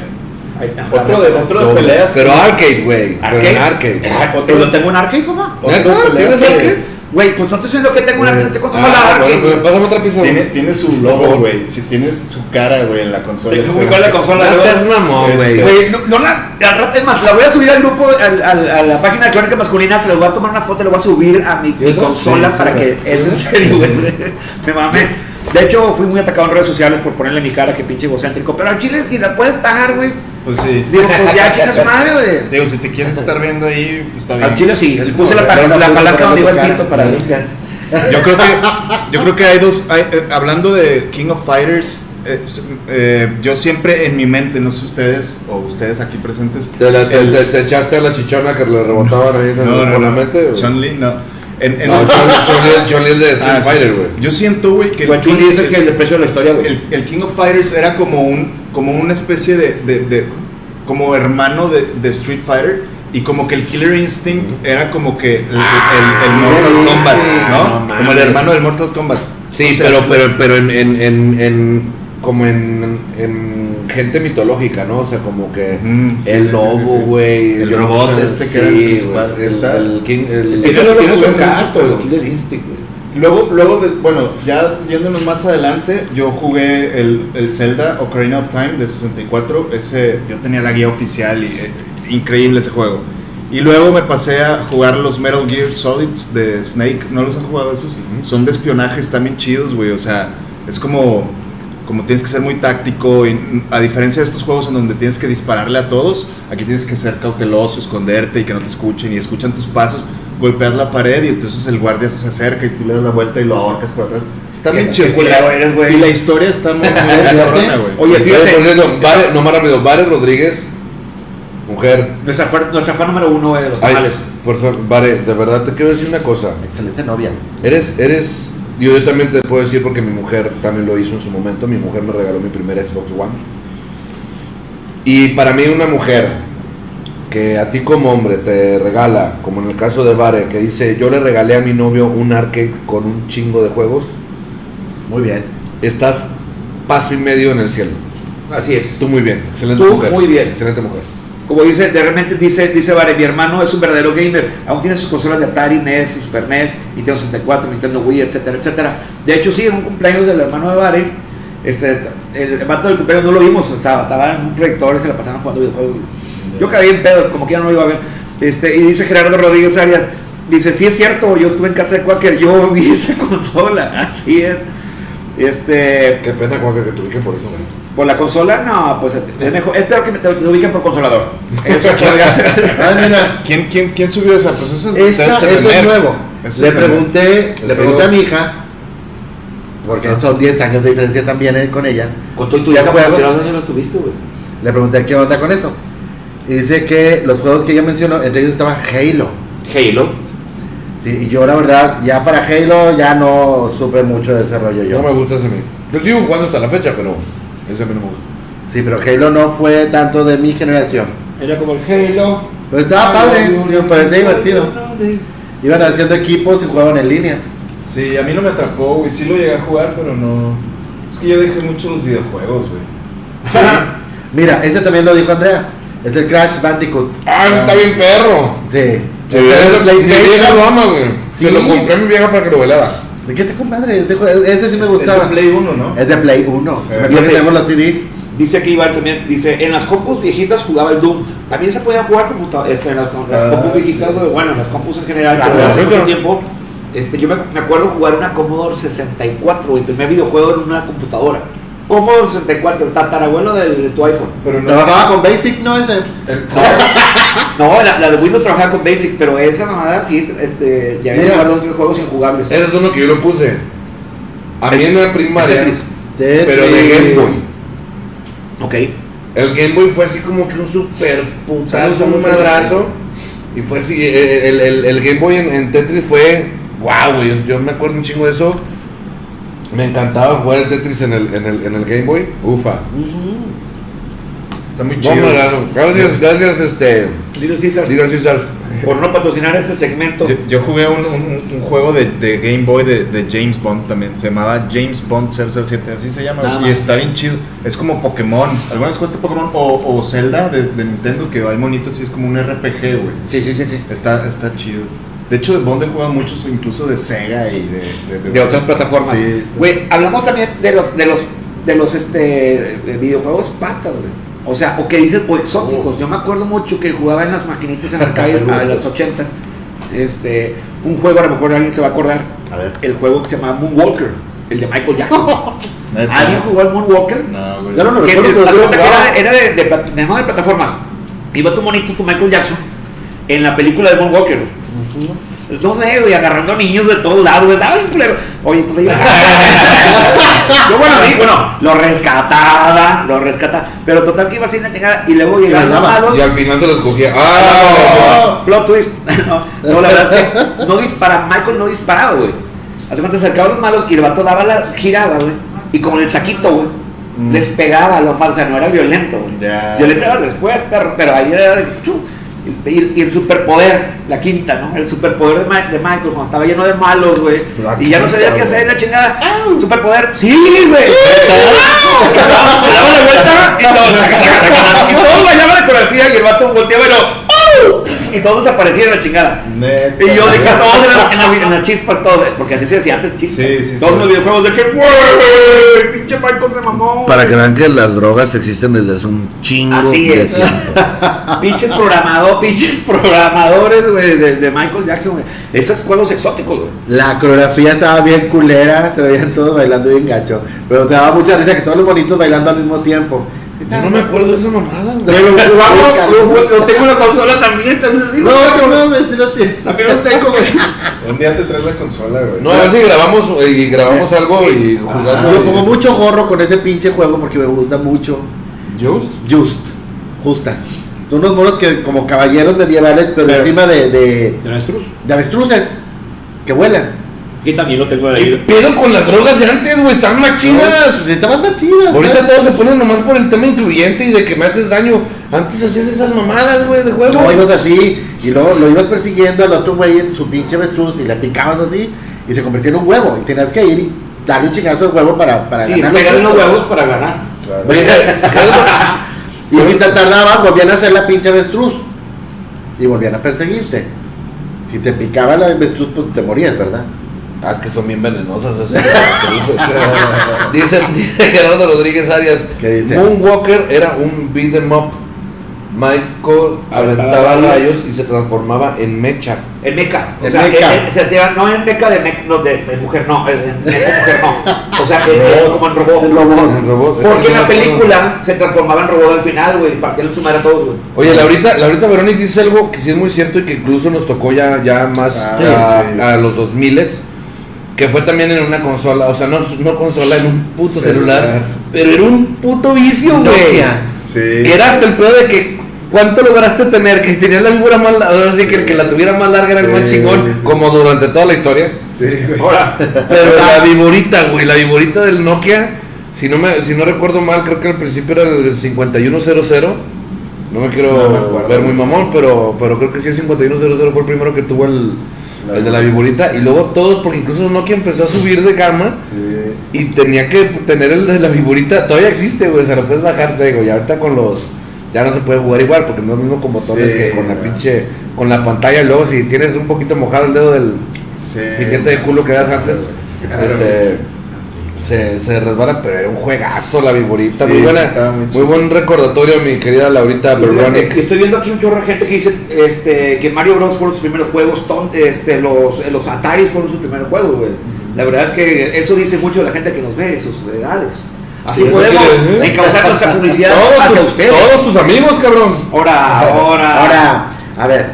Ahí está. Otro de, otro de No, peleas. Pero arcade, güey. Pero en ¿Arcade? arcade. Ah, Otro- ¿Lo tengo en arcade, cómo? Otro peleas. ¿Tienes arcade? Güey, pues no te estoy diciendo que tengo una Eh, consola ah, arcade. pásame otra pieza. Tiene, tiene su logo, güey. Si tienes su cara, güey, en la consola. Este- igual la consola. No luego- seas mamón, güey. Güey, no, no la, es más, la voy a subir al grupo, al- al- a la página de Crónica Masculina, se les voy a tomar una foto y le voy a subir a mi, consola Sí, para sí, que, es en serio, güey, me mamé. De hecho, fui muy atacado en redes sociales por ponerle mi cara que pinche egocéntrico, pero al chile si la puedes pagar, güey, Pues sí. digo, pues ya, chicas su madre, güey. Digo, si te quieres estar viendo ahí, pues está bien. Al chile sí, Es le puse la, pa- la palanca donde iba el cara, pito para... maricas. Yo creo que, yo creo que hay dos. hay, eh, hablando de King of Fighters, eh, eh, yo siempre en mi mente, no sé ustedes o ustedes aquí presentes. ¿Te, la- te- el- te- te echaste a la chichona que le rebotaban ahí en el- no, no, por la no, mente? Chun-Li, no. En, en- No, Chun- Chun-Li- Chun-Li es de Street Ah, Fighter, sí. güey. Yo siento, güey, que el King, Chun-Li es el que el- le precio de la historia, güey. el- el King of Fighters era como un como una especie de, de- de- como hermano de, de Street Fighter y como que el Killer Instinct era como que el, el- el- el Mortal Kombat, ¿no? no como el hermano del Mortal Kombat. Sí, O sea, pero, pero, pero en, en, en, en- como en, en gente mitológica, ¿no? O sea, como que Ujú, sí, el sí, sí, lobo, sí, sí. güey. El no robot sé, este que era el sí, principal, güey, el, está- el King, el, Ese no lo Tiene su jugué mucho, encanto, pero- el Killer Instinct, güey. Luego, luego de- bueno, ya yéndonos más adelante, yo jugué el, el Zelda Ocarina of Time de 64. Ese, yo tenía la guía oficial y eh, increíble ese juego. Y luego me pasé a jugar los Metal Gear Solids de Snake. ¿No los han jugado esos? Ujú. Son de espionaje, están bien chidos, güey. O sea, es como, como tienes que ser muy táctico. Y, a diferencia de estos juegos en donde tienes que dispararle a todos, aquí tienes que ser cauteloso, esconderte y que no te escuchen y escuchan tus pasos. Golpeas la pared y entonces el guardia se acerca y tú le das la vuelta y lo ahorcas por atrás. Está bien chido. güey. Y la historia está muy, muy cabrona, güey. Oye, fíjate. Vare- no más rápido, Vare Rodríguez, mujer. Nuestra, fan número uno, güey, de los Ay, tamales. por favor, Vare, de verdad te quiero decir una cosa. Excelente novia. Eres, eres, yo, yo también te puedo decir porque mi mujer también lo hizo en su momento. Mi mujer me regaló mi primer Xbox One. Y para mí una mujer que a ti como hombre te regala, como en el caso de Vare, que dice, yo le regalé a mi novio un arcade con un chingo de juegos, Muy bien. estás paso y medio en el cielo. Así es. Tú muy bien, excelente Tú mujer. muy bien. Excelente mujer. Como dice, de repente dice, dice Vare, mi hermano es un verdadero gamer, aún tiene sus consolas de Atari, NES, Super NES, Nintendo 64, Nintendo Wii, etcétera, etcétera. De hecho, sí, en un cumpleaños del hermano de Vare, este, el vato del cumpleaños no lo vimos, estaba, estaba en un proyector y se la pasaban jugando videojuegos. Yo caí en pedo, como que ya no lo iba a ver. Este, y dice Gerardo Rodríguez Arias, dice, sí es cierto, yo estuve en casa de Quaker, yo vi esa consola, así es. Este, Qué pena Juanca, que tu hija por eso. Por la consola, no, pues es mejor, es peor que me te ubiquen por consolador. Eso es Ah, mira, ¿Quién, quién, quién subió esa? Pues esa es, esa, esa eso es Mer. nuevo. Le es pregunté, le pregunté a mi hija, porque Ah. son 10 años de diferencia también eh, con ella. Con todo y tu ¿Qué hija, años lo tuviste, güey? Le pregunté qué onda con eso. Y dice que los juegos que ella mencionó, entre ellos estaba Halo. Halo. Sí, y yo la verdad, ya para Halo ya no supe mucho de ese rollo yo. No me gusta ese mí. Yo sigo jugando hasta la fecha, pero ese a mí no me gusta. Sí, pero Halo no fue tanto de mi generación. Era como el Halo. Pero estaba padre, digo, parecía divertido. Iban haciendo equipos y jugaban en línea. Sí, a mí no me atrapó, güey. Sí lo llegué a jugar, pero no. Es que yo dejé mucho los videojuegos, güey. Mira, ese también lo dijo Andrea. Es el Crash Bandicoot. Ah, ese está bien perro. Sí. Sí, es de mi vieja lo PlayStation. ama, güey. Sí. Se lo compré a mi vieja para que lo velara. ¿De qué te compadre? Ese, jue- ese sí me Es gustaba. de Play 1, ¿no? Es de Play 1. Se me que tenemos los CDs. Dice aquí Iván también, dice, en las compus viejitas jugaba el Doom. También se podía jugar este, en las, las Ah, compus viejitas, sí, bueno, en las compus en general, Claro, pero hace mucho tiempo. Este, yo me, me acuerdo jugar una Commodore 64, güey, primer videojuego en una computadora. Commodore 64, el tatarabuelo del, de tu iPhone. Pero no. Trabajaba con Basic, ¿no? Ese. el- No, la, la de Windows trabajaba con Basic, pero esa mamada sí, este, ya había jugado los videojuegos injugables. Ese es uno que yo lo puse. A mí en la primaria. Pero de Game Boy. Ok. El Game Boy fue así como que un super putazo, un madrazo. Y fue así, eh, el, el- el Game Boy en, en Tetris fue, wow, güey, yo, yo me acuerdo un chingo de eso. Me encantaba jugar el Tetris en el, en el, en el Game Boy. Ufa. Está muy chido. Gracias, gracias, este, Little Caesars. Little Caesars. Por no patrocinar este segmento. Yo, yo jugué un, un- un juego de, de Game Boy de, de James Bond también. Se llamaba James Bond 007, así se llama. Nada y más. está bien chido. Es como Pokémon. ¿Alguna vez jugaste Pokémon? O, o Zelda de, de Nintendo, que va el monito así, es como un RPG, güey. Sí, sí, sí, sí. Está, está chido. De hecho, de Bond he jugado muchos, incluso de Sega y de, de, de otras plataformas. Sí, está- hablamos también de los de los de los este videojuegos patas, güey. O sea, o que dices o exóticos. Yo me acuerdo mucho que jugaba en las maquinitas en arcade a los 80s. Este, un juego a lo mejor alguien se va a acordar, A ver. el juego que se llama Moonwalker, el de Michael Jackson. ¿Alguien jugó al Moonwalker? No, güey. Yo no me recuerdo, pero de era, era de, de de- no de plataformas. Iba tu monito, tu Michael Jackson, en la película de Moonwalker. No sé, güey, agarrando niños de todos lados, güey. Ay, culero. Oye, pues ahí Yo, bueno, ahí, bueno, lo rescataba, lo rescataba. Pero total que iba así una chingada. Y luego llegaban los ganaba. malos. Y al final se los cogía. ¡Ah! Plot twist. No, no, la verdad es que no dispara. Michael no disparaba, güey. Haz de cuenta, se acercaban los malos y el vato daba la girada, güey. Y como en el saquito, güey. Mm. Les pegaba a los malos. O sea, no era violento, güey. Ya. Violento era después, perro. Pero ahí era de. Y, y el superpoder, la quinta, ¿no? El superpoder de, Ma- de Michael cuando estaba lleno de malos, güey. Y ya no sabía qué hacer, la chingada. Superpoder. Sí, güey. Se daba la vuelta y todos, y todos bailaban la coreografía y el vato volteaba y lo. Y todos desaparecían en la chingada. Neta. Y yo dije a todos en, la- en, la- en las chispas, todos, porque así se decía antes chispas. Sí, sí, todos sí. los videojuegos de que, güey, pinche Michael se mamó. Para que vean que las drogas existen desde hace un chingo Así de es. tiempo. Pinches programadores, pinches programadores, güey, de, de Michael Jackson, güey. Esos juegos exóticos, güey. La coreografía estaba bien culera, se veían todos bailando bien gacho. Pero te daba mucha risa que todos los bonitos bailando al mismo tiempo. Yo no me acuerdo de esa mamada, güey. Pero lo tengo en la consola también, también digo, No, no mames, lo también lo tengo, güey. Un día te traes la consola, güey. No, a ver si grabamos eh, y grabamos algo y Ah, jugamos. Yo pongo mucho gorro con ese pinche juego porque me gusta mucho. Just. Just, justas. Son unos monos que como caballeros medievales, pero, Pero- encima de, de, De nuestros. de avestruces que vuelan. Y también lo tengo ¿Qué ahí. pedo con las drogas de antes, güey? Están más chidas. No, Estaban más chidas. Ahorita todos se ponen nomás por el tema incluyente y de que me haces daño. Antes hacías esas mamadas, güey, de juego. No, ibas así y luego lo ibas persiguiendo al otro güey en su pinche avestruz y le picabas así y se convertía en un huevo y tenías que ir y darle un chingazo al huevo para, para Sí, ganar pegarle los huevos para ganar. Claro. Y si te tardabas, volvían a hacer la pinche avestruz y volvían a perseguirte. Si te picaba la avestruz, pues te morías, ¿verdad? Ah, es que son bien venenosas esas. dice, dice Gerardo Rodríguez Arias. ¿Qué dice? Moonwalker era un beat 'em up Michael aventaba rayos y se transformaba en mecha. El meca. O El sea, meca. se hacía, no en meca de, me- no, de, de mujer, no, en en meca mujer, no. O sea, eh, como en robot. El robot. En robot. Porque en la no película se transformaba en robot al final, güey, y partían su madre a todos, güey. Oye, Laurita, Laurita Verónica dice algo que sí es muy cierto y que incluso nos tocó ya, ya más Ah, a, sí. a los 2000 que fue también en una consola, o sea, no, no consola, en un puto celular, Celular. pero era un puto vicio, güey. Sí. Que era hasta el pedo de que cuánto lograste tener, que tenías la figura más larga, ahora sí que el que la tuviera más larga era el más chingón, sí. como durante toda la historia. Sí, güey. Ahora, Pero la viborita, güey, la viborita del Nokia, si no me, si no recuerdo mal, creo que al principio era el 5100. No me quiero No me ver muy mamón, pero, pero creo que sí el 5100 fue el primero que tuvo el, La el de la viborita. Y luego todos, porque incluso Nokia empezó a subir de gama Sí. y tenía que tener el de la viborita. Todavía existe, güey, se lo puedes bajar, te digo, y ahorita con los... Ya no se puede jugar igual porque no es lo mismo con botones Sí, que con la pinche, con la pantalla. Y luego si tienes un poquito mojado el dedo del, Sí. piquete de culo que das antes, Claro. este, se, se resbala, pero era un juegazo la viborita. Sí, muy buena, muy buen recordatorio, mi querida Laurita que estoy viendo aquí un chorro de gente que dice este, que Mario Bros fueron sus primeros juegos, este, los, los Atari fueron sus primeros juegos, güey. La verdad es que eso dice mucho de la gente que nos ve, sus edades. Así Sí, podemos encauzar nuestra publicidad Todos, hacia ustedes. todos tus amigos, cabrón. Ahora, ahora. Ahora, a ver,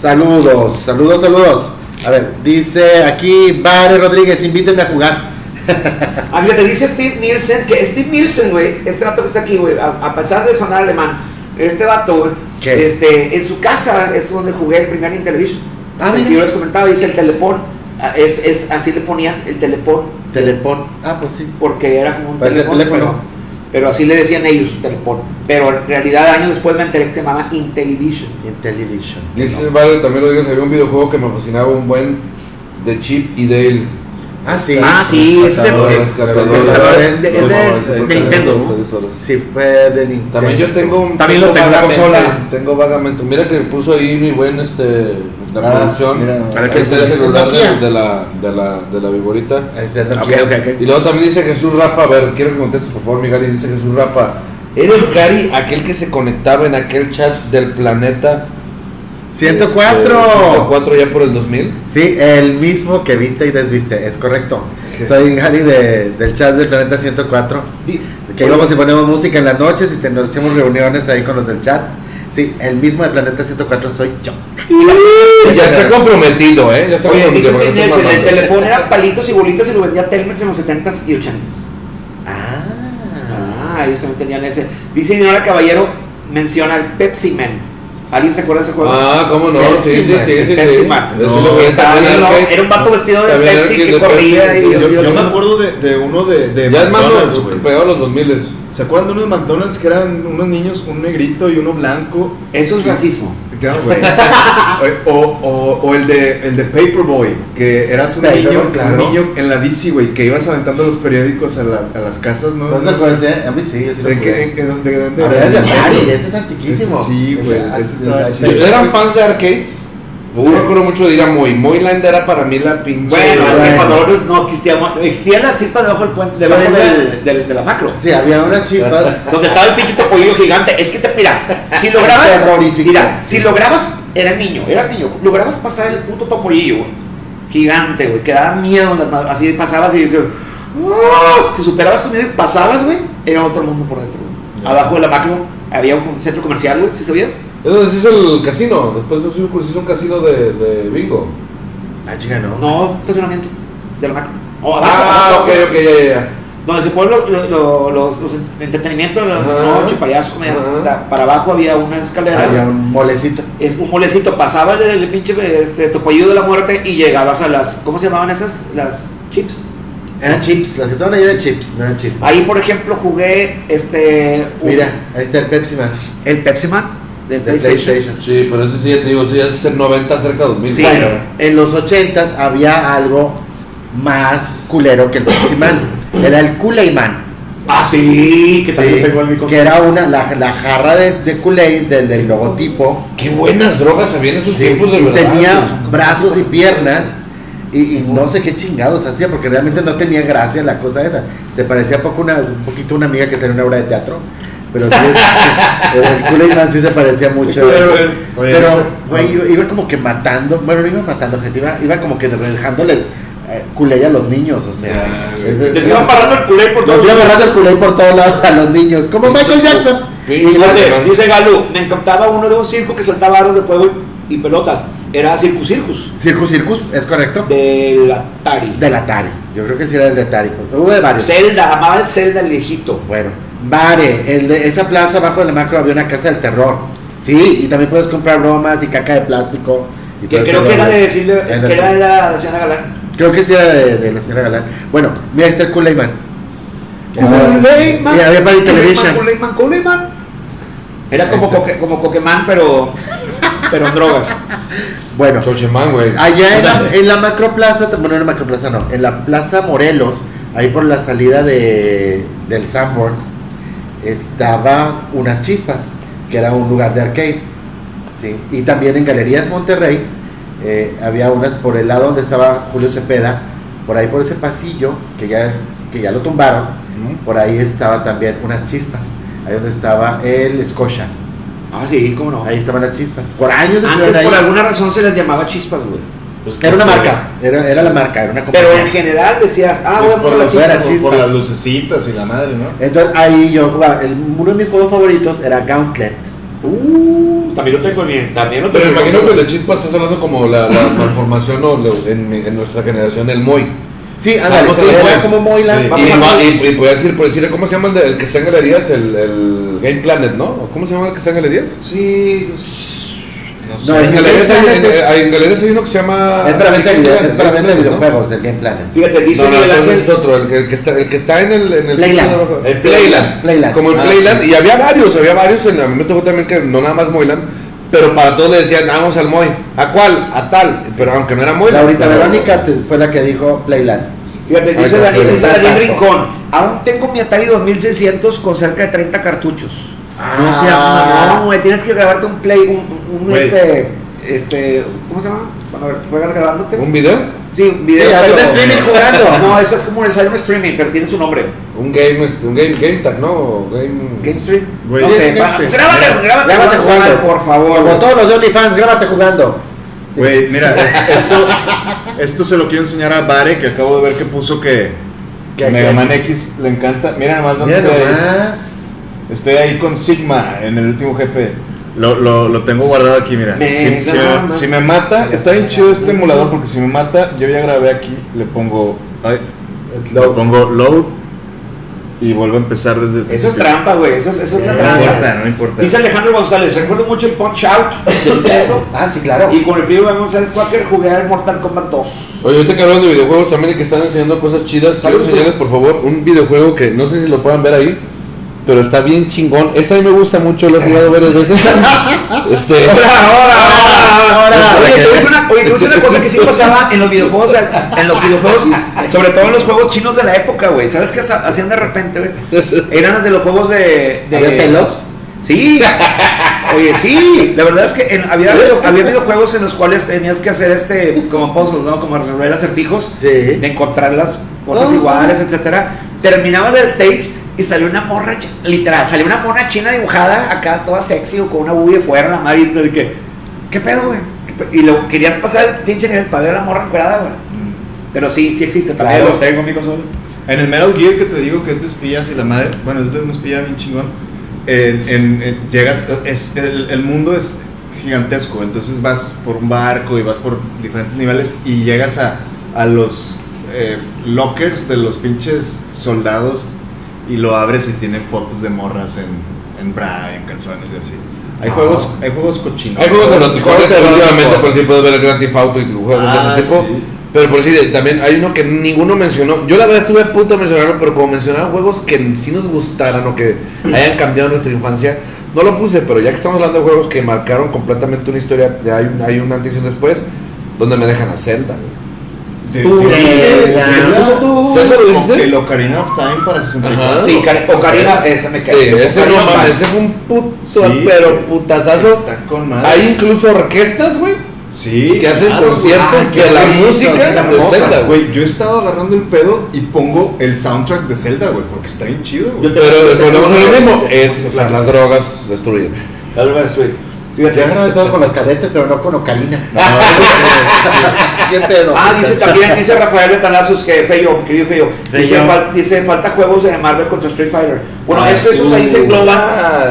saludos, saludos, saludos. A ver, dice aquí Vare Rodríguez, invítenme a jugar. Ah, fíjate, dice Steve Nielsen, que Steve Nielsen, güey, este vato que está aquí, güey, a, a pesar de sonar alemán, este vato, güey, este, en su casa es donde jugué el primer Intellivision. Ah, mira. que yo les comentaba, dice el telepón. Ah, Es, es, así le ponían el telepón, Telepon. Ah, pues sí. porque era como un teléfono, teléfono. Pero, pero así le decían ellos, telepón. Pero en realidad años después me enteré que se llamaba Intellivision. Intellivision. Dice Vale también Rodríguez, había un videojuego que me fascinaba un buen de Chip y Dale. Ah, sí. Ah, sí, es de, es es Nintendo, ¿no? Sí, fue de Nintendo. También yo tengo un También lo tengo consola. Tengo vagamente. Mira que puso ahí mi buen este la Ah, producción. ¿qué está el celular de, la de la de la viborita. Ok. Y luego también dice Jesús Rapa, a ver, quiero que contestes por favor, mi Gary, dice Jesús Rapa. ¿Eres Gary aquel que se conectaba en aquel chat del planeta 104. 104 ya por el 2000? Sí, el mismo que viste y desviste, es correcto. Soy Gary de, del chat del Planeta 104. Di- Que íbamos y ponemos música en las noches y te- nos hacíamos reuniones ahí con los del chat. Sí, el mismo de Planeta 104 soy yo. Ya está comprometido, ¿eh? Ya está Oye, dice comprometido. Steve no te Nielsen, el mamando. telepón era palitos y bolitas y lo vendía Telmex en los 70s y 80s. Ah. Ah, ellos también tenían ese. Dice Dinora Caballero, menciona el Pepsi Man. ¿Alguien se acuerda de ese juego? Ah, ¿cómo no? Pepsi Sí, sí, sí, sí. Era un vato vestido de Pepsi que de corría Pepsi, y- sí. Yo, yo yo- me acuerdo de, de uno de, de Ya es más pegado a los 2000 ¿Se acuerdan de unos McDonald's que eran unos niños, un negrito y uno blanco? Eso es racismo. Claro, güey. o, o, o el de el de Paperboy, que eras un Paperboy, niño, claro. un niño en la bici, güey, que ibas aventando los periódicos a, la- a las casas, ¿no? ¿Dónde ser? A mí sí, yo sí lo ¿De qué, dónde- de dónde de ¿De Atari? ese es antiquísimo. Sí, güey, Ese- chido. ¿Eran fans de arcades? Yo me acuerdo mucho de ir a Moy. Moyland era para mí la pinche. Bueno, es que cuando nosotros no existíamos, existía la chispa debajo del puente, debajo Sí, del, del- de la macro. Sí, había unas chispas. Donde estaba el pinche topollillo gigante. Es que te, mira, si lograbas, mira, si lograbas, eras niño, eras niño, lograbas pasar el puto topollillo, güey. Gigante, güey, que daba miedo, así pasabas y decías, ¡ah! si superabas tu miedo y pasabas, güey, era otro mundo por dentro, güey. Abajo de la macro había un centro comercial, güey, ¿sí sabías? Sí es el casino. Después sí es un casino de, de bingo. Ah, chica, no. No, estacionamiento de la macro. O abajo, Ah, abajo, ok, ok, ya, ya, ya. Donde se ponen los, los, los, los entretenimientos, la Ajá. noche, payasos, para abajo había unas escaleras. Había un molecito. Es un molecito, pasaba el, el pinche este, de la muerte y llegabas a las, ¿cómo se llamaban esas? Las chips. Eran chips, las que estaban ahí eran chips, no eran chispas. Ahí, por ejemplo, jugué este. un- Mira, ahí está el Pepsi Man El Pepsi Man del de PlayStation. PlayStation. Sí, pero ese sí, ya te digo, sí, es el 90 cerca de 2000. Sí. Bueno, en los 80s había algo más culero que el Pepsi Man. Era el Kool-Aid. Ah, sí, que también Sí, tengo en mi que era una, la, la jarra de, de Kool-Aid del, del logotipo. Qué buenas drogas había en esos Sí, tiempos de y verdad. tenía brazos y piernas. Y, y no sé qué chingados hacía, porque realmente no tenía gracia la cosa esa. Se parecía poco una, un poquito a una amiga que tenía una obra de teatro. Pero sí, es- el Kool-Aid sí se parecía mucho. Pero, Oye, Pero, ese- güey, iba, iba como que matando, bueno, no iba matando gente, iba, iba como que dejándoles eh, a los niños, o sea. De- Les iban parando el culé por todos iba lados. agarrando el Kool-Aid por todos lados a los niños, como Michael Jackson. Sí, Y fíjate, dice Galo, me encantaba uno de un circo que soltaba aros de fuego y pelotas. Era Circus Circus, Circus Circus, es correcto. del Atari. Del Atari. Yo creo que sí era el de Atari. Hubo de varios. Zelda, amaba el Zelda el viejito. Bueno, Vare, el de esa plaza abajo de la macro había una casa del terror. Sí, y también puedes comprar bromas y caca de plástico. y Que creo que era de decirle, el- que era de la, señora Galán. Creo que sí era de, de la señora Galán. Bueno, mira, está el Kool-Aid Man. Kool-Aid Y había para Television. Kool-Aid Man, Kool-Aid Man. Era como, coque, como Coquemán, pero, pero en drogas. Bueno, güey. allá en la, en la macroplaza, bueno, en la macroplaza no, en la plaza Morelos, ahí por la salida de, del Sanborns, estaba unas chispas, que era un lugar de arcade. Sí. Y también en Galerías Monterrey eh, había unas por el lado donde estaba Julio Cepeda, por ahí por ese pasillo, que ya, que ya lo tumbaron, por ahí estaba también unas chispas, ahí donde estaba el Scotia, Ah, sí, cómo no. ahí estaban las chispas. Por años Antes, estuvieron ahí. por alguna razón, se les llamaba chispas, güey. Pues, Era una pues, marca, era, era la marca, era una Pero compañía. en general decías, ah, Pues a por, la chispa. chispas. por las lucecitas y la madre, ¿no? Entonces ahí yo jugaba, el- uno de mis juegos favoritos era Gauntlet. Uh, también lo tengo bien, también lo tengo Pero imagino que el de chispa estás hablando como la, la malformación o lo- en, nuestra generación, el Moy. Sí, ándale, Vamos a era como Moyland. Sí. Y, y, y puedes decir, puedes decir, ¿cómo se llama el, de- el que está en galerías? El, el Game Planet, ¿no? ¿O ¿Cómo se llama el que está en galerías? Sí, No, en, el galerías Game hay, Planet en- galerías hay uno que se llama... Es para venta de videojuegos, del Game Planet. fíjate, dice No, no, Miguel entonces Ángel. es otro, el que, el que está, el que está en el, en el Playland. piso de abajo. El El Playland. Playland. Como el Ah, Playland, sí. y había varios, había varios, en, a mí me tocó también que no nada más Moyland, pero para todos le decían, vamos al Moy. ¿A cuál? A tal, pero aunque no era Moyland. Laurita pero- Verónica fue la que dijo Playland. Fíjate, dice Daniel, Daniel. Rincón. Aún tengo mi Atari 2600 con cerca de 30 cartuchos. No Ah. seas mamón, güey. Tienes que grabarte un play, un, este, este, ¿cómo se llama? Cuando juegas grabándote. ¿Un video? Sí, un video. Sí, hay pero- un streaming jugando. No, eso es como es un streaming, pero tiene su nombre. Un game, este, un game, game tag, ¿no? Game... Game Stream. Güey, no sé, Game grábate, grábate, Grábate jugando, jugando. por favor. Como todos los de OnlyFans, grábate jugando. Sí. Güey, mira, es- esto, esto se lo quiero enseñar a Bare, que acabo de ver que puso que ¿Qué, Mega? Man X le encanta. Mira nomás dónde Mira estoy ahí. con Sigma en el último jefe. Lo, lo, lo tengo guardado aquí, mira. Si, si me, si me mata, está bien chido este emulador porque si me mata, yo ya grabé aquí, le pongo. Ay, le pongo load y vuelvo a empezar desde el Eso es principio. trampa, güey. Eso es, eso es la No trampa. importa, no importa. Dice Alejandro González, recuerdo mucho el Punch Out. Ah, sí, claro. Y con el de González Quaker jugué al Mortal Kombat 2. Oye, ahorita que hablan de videojuegos también y que están enseñando cosas chidas, quiero enseñarles por favor un videojuego que no sé si lo puedan ver ahí, pero está bien chingón. Ese a mí me gusta mucho, lo he jugado varias veces. este, ahora, Oye, te voy a decir una, oye, te voy a decir una cosa que sí pasaba en los videojuegos, en los videojuegos, sobre todo en los juegos chinos de la época, güey. ¿Sabes qué ha- hacían de repente, güey? Eran los de los juegos de... de ¿Había pelos? Sí. Oye, sí. La verdad es que en- había, video- había videojuegos en los cuales tenías que hacer este, como puzzles, ¿no? Como resolver acertijos. Sí. de encontrar las cosas Oh. iguales, etcétera. Terminabas el stage y salió una morra, literal, salió una morra china dibujada acá toda sexy o con una bubi de fuera, la madre, y de que, ¿qué pedo, güey? ¿Qué pe-?" Y lo querías pasar el pinche nivel para ver a la morra encuerada, güey. Pero sí, sí existe, también Claro. los tengo en mi consola. En el Metal Gear que te digo que es de espías y la madre, bueno, es de una espía bien chingón. En, en- en- llegas, es, el, el mundo es gigantesco, entonces vas por un barco y vas por diferentes niveles y llegas a, a los eh, lockers de los pinches soldados y lo abres y tienen fotos de morras en, en bra, en calzones y así. Hay Ah. juegos, hay juegos cochinos. hay juegos eróticos últimamente, por si puedes ver el Grand Theft Auto y juegos Ah, de ese tipo. sí. Pero por si también hay uno que ninguno mencionó. Yo la verdad estuve a punto de mencionarlo, pero como mencionaron juegos que sí nos gustaran o que hayan cambiado nuestra infancia, no lo puse. Pero ya que estamos hablando de juegos que marcaron completamente una historia, ya hay, un- hay una antes y un después, donde me dejan a Zelda. güey. De- de-. El Ocarina of Time para 64. Ajá. Sí, Cari- Ocarina, esa me Sí, cae. ese no mames, ese fue un puto, Sí, pero putazazo. Está con madre. Hay incluso orquestas, güey, Sí. Que hacen claro, conciertos güey. de la sí, música sí, de. Zelda, güey. Yo he estado agarrando el pedo y pongo el soundtrack de Zelda, güey, porque está bien chido, güey. Pero volvemos a lo mismo, es, o sea, las drogas destruyen. Algo estoy. Yo Fíjate. agarraba el pedo con los cadetes, pero no con Ocarina. ¿Qué pedo? Ah, dice también, dice Rafael Betanazos que Feyo, mi querido Feyo, dice, Feyo. fal- dice falta juegos de Marvel contra Street Fighter. Bueno, es que esos ahí se engloban,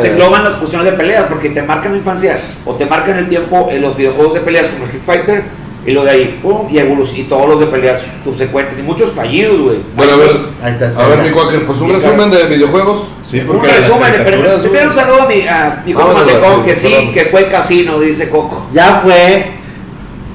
se engloban las cuestiones de peleas, porque te marcan la infancia o te marcan el tiempo en los videojuegos de peleas como Street Fighter y lo de ahí, pum, y, y todos los de peleas subsecuentes y muchos fallidos, güey. Bueno, a ver, Ahí está, a ver, mi Quaker, pues un Sí, resumen de videojuegos. Sí, Un porque las resumen, pero primero un saludo a mi, a mi compa Matecón, que sí, perdón. que fue casino, dice Coco. Ya fue.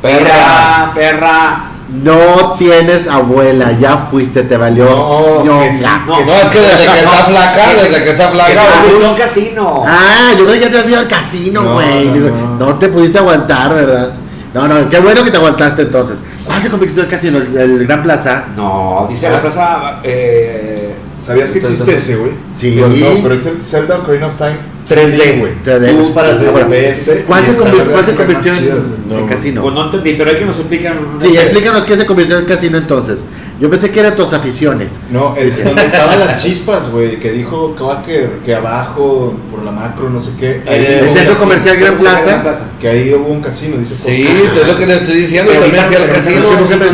Perra, perra. No tienes abuela, ya fuiste, te valió. No, ñonga. que sí. No, No, es que desde que está flaca, desde que está flaca. en casino. Ah, yo creí que ya te habías ido al casino, No, güey. no, no. no. te pudiste aguantar, ¿verdad? No, no, qué bueno que te aguantaste entonces. ¿Cuál se convirtió en el casino? ¿El, el Gran Plaza? No, dice Ah. la plaza. Eh, ¿Sabías que existe ese, güey? Sí. Pues no, pero es el Zelda Ocarina of Time 3D, güey. 3D. Tú para Ah, bueno. DBS. ¿Cuál se, convirtió en, casino? pues no entendí, pero hay que nos explican. Sí, explícanos qué se convirtió en casino entonces. Yo pensé que eran tus aficiones. No, es donde estaban las chispas, güey, que dijo Quaker que abajo, por la macro, no sé qué. El centro comercial Gran Plaza. Que ahí hubo un casino, dice Sí, es lo que le estoy diciendo. También fui al casino.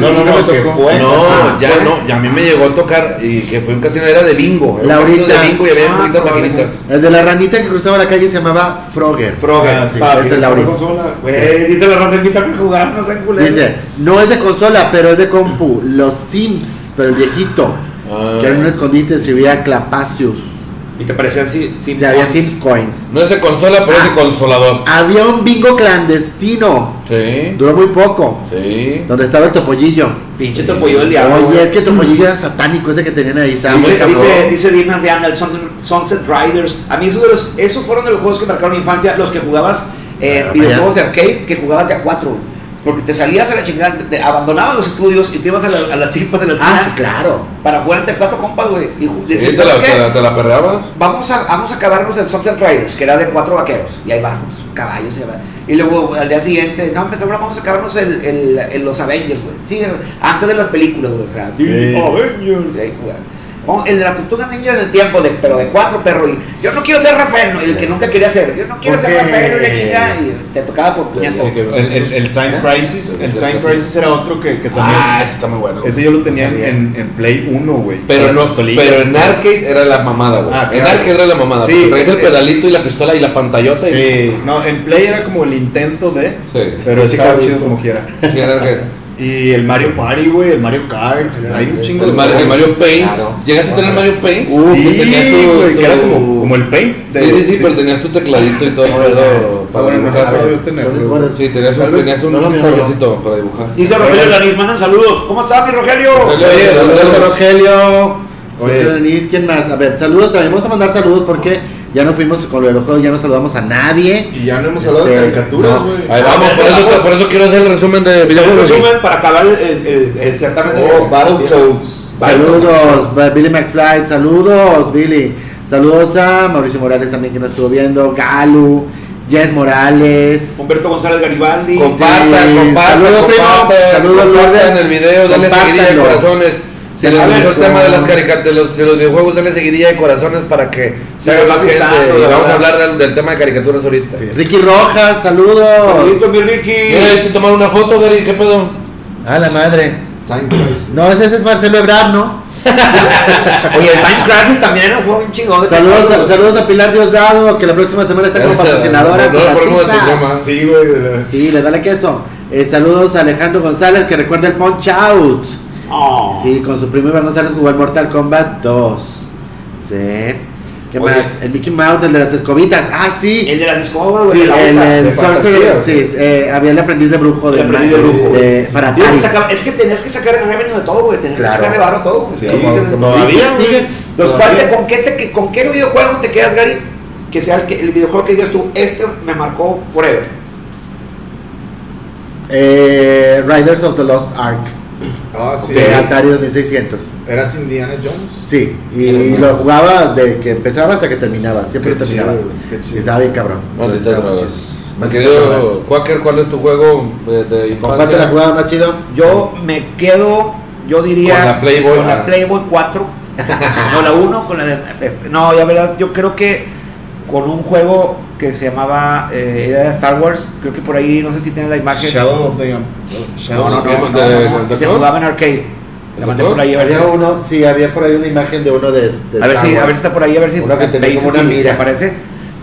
No, no, no, me que tocó. fue. No, Ajá, ya fue. no, ya a mí me llegó a tocar y que fue un casino, era de bingo. Era un Laurita. casino de bingo y había Ah, poquitas maquinitas. El de la ranita que cruzaba la calle se llamaba Frogger. Frogger, Ah, sí, papi, ese es Lauris. consola. Güey, dice la raza, invítame a jugar, no sean culeros. Dice, no es de consola, pero es de compu. Los Sims, pero el viejito. Ah. Que era un escondite, escribía Clapacius. Y te parecían sí, sí, había Sims Coins. No es de consola, pero es de Ah. consolador. Había un bingo clandestino. Sí, Duró muy poco. sí. Donde estaba el topollillo. Pinche topollillo del diablo. Oye, es que el topollillo era satánico ese que tenían ahí. Dice, dice, dice Dimas de Ana, el Sun- Sunset Riders. A mí esos, de los, esos fueron de los juegos que marcaron mi infancia, los que jugabas en Ah, videojuegos de arcade, que jugabas de a cuatro. Porque te salías a la chingada, te- abandonabas los estudios y te ibas a, la- a las chispas de la Ah, sí, claro. para jugar entre cuatro compas, güey. Y Sí, te la, "¿Sabes qué? te la- te la perreabas. Vamos a, vamos a acabarnos el Sunset Riders, que era de cuatro vaqueros. Y ahí vas con tus caballos. Y, y luego al día siguiente, no, pues ahora vamos a acabarnos el, el, el- los Avengers, güey. Sí, antes de las películas, güey. O sea, Sí. Avengers. y ahí jugaba. Vamos, el de las tortugas ninjas del tiempo, de, pero de cuatro perros. Y yo no quiero ser Rafael, no, el que nunca quería ser. Yo no quiero ser Rafael, y la chingada. Y te tocaba por puñetas. El, el, el Time Crisis, el Time Crisis era otro que, que también. Ah, ese está muy bueno. Ese yo lo tenía en, en Play 1, güey. Pero no, pero en arcade era la mamada, güey. Ah, en claro. arcade era la mamada. Sí, traes el eh, pedalito y la pistola y la pantallota. y- Sí, no, en Play era como el intento de. Sí. Pero Sí, estaba chido como quiera. Sí, en arcade. Y el Mario Party, güey, el Mario Kart. Hay un chingo El de Mario, el Mario Paint. Claro. ¿Llegaste a tener Mario Paint? Uh, sí, güey, que era como, como el Paint. de- Sí, sí, sí, pero tenías tu tecladito y todo Ah, para bueno, dibujar. no, yo tenía, ¿Dónde güey. fueron? Sí, tenías un, tenías un no lo mío, sobrecito para dibujar. Dice Rogelio Lanis, mandan saludos. ¿Cómo está mi Rogelio? Rogelio. Oye, Saludos. Rogelio. Oye. Denis, ¿quién más? A ver, saludos, también vamos a mandar saludos porque ya no fuimos con lo de los juegos, ya no saludamos a nadie. Y ya no hemos hablado de Este, caricaturas, güey. Vamos, por eso, por eso quiero hacer el resumen de videojuegos. resumen para acabar el, el, el certamen de. Oh, Battletoads. Saludos, Billy McFly, saludos, Billy. Saludos a Mauricio Morales también que nos estuvo viendo, Galu, Jess Morales. Humberto González Garibaldi. Compartan, Sí, compartan, saludos, primo. compartan, Saludos, compartan Lourdes. el video, dale seguidilla de Compártanlo. corazones. Les el tema de las de los, de los videojuegos, dale seguidilla de corazones para que Sí, se haga más gente. Y la vamos a hablar del, del tema de caricaturas ahorita. Sí, Ricky Rojas, saludos. Saluditos, mi Ricky. ¿te tomaron una foto, Gary? ¿Qué pedo? A la madre. Time Crisis. No, ese ese es Marcelo Ebrard, ¿no? Oye, el Time Crisis también era un juego bien chingón. de Saludos a, saludos a Pilar Diosdado, que la próxima semana está como patrocinadora No, con no. Sí, güey. Sí, le dale queso. Eh, saludos a Alejandro González, que recuerda el Punch Out. Oh. Sí, con su primo Iván González jugó el Mortal Kombat 2. Sí. ¿Qué Oye. más? El Mickey Mouse, el de las escobitas. Ah, sí. El de las escobas, güey. Sí, la el, el Sorcerer, sí, eh, había el aprendiz de brujo de, El aprendiz de brujo. de- para Digo, sacaba- es que tenías que sacar el revenue de todo, güey. Tenías Claro. que sacarle barro todo. Pues, Sí, Así como- se- como- Todavía, güey. sigue. Entonces, Todavía. ¿cuál te- con, qué te- ¿con qué videojuego te quedas, Gary? Que sea el, que, el videojuego que digas tú, este me marcó forever. Eh, Riders of the Lost Ark Ah, sí. de Atari 2600. ¿Eras Indiana Jones? Sí, y lo jugaba de que empezaba hasta que terminaba. Siempre Qué lo terminaba. chido. Estaba bien cabrón. Mi querido Quaker, ¿cuál es tu juego de, de Comparte la infancia? jugada más chido. Yo me quedo, yo diría. Con la Playboy. Con la Playboy 4. no la 1, con la de. este, No, ya verás, yo creo que con un juego que se llamaba eh, era de Star Wars. Creo que por ahí, no sé si tienes la imagen. Shadow of the um, No, no, no, ¿De- no, no, no, de Se jugaba en arcade. La mandé por ahí a ver si. Había uno, sí, había por ahí una imagen de uno de. de A ver Star si, a Wars. ver si está por ahí, a ver si Uno que tenía como una si mira. se aparece.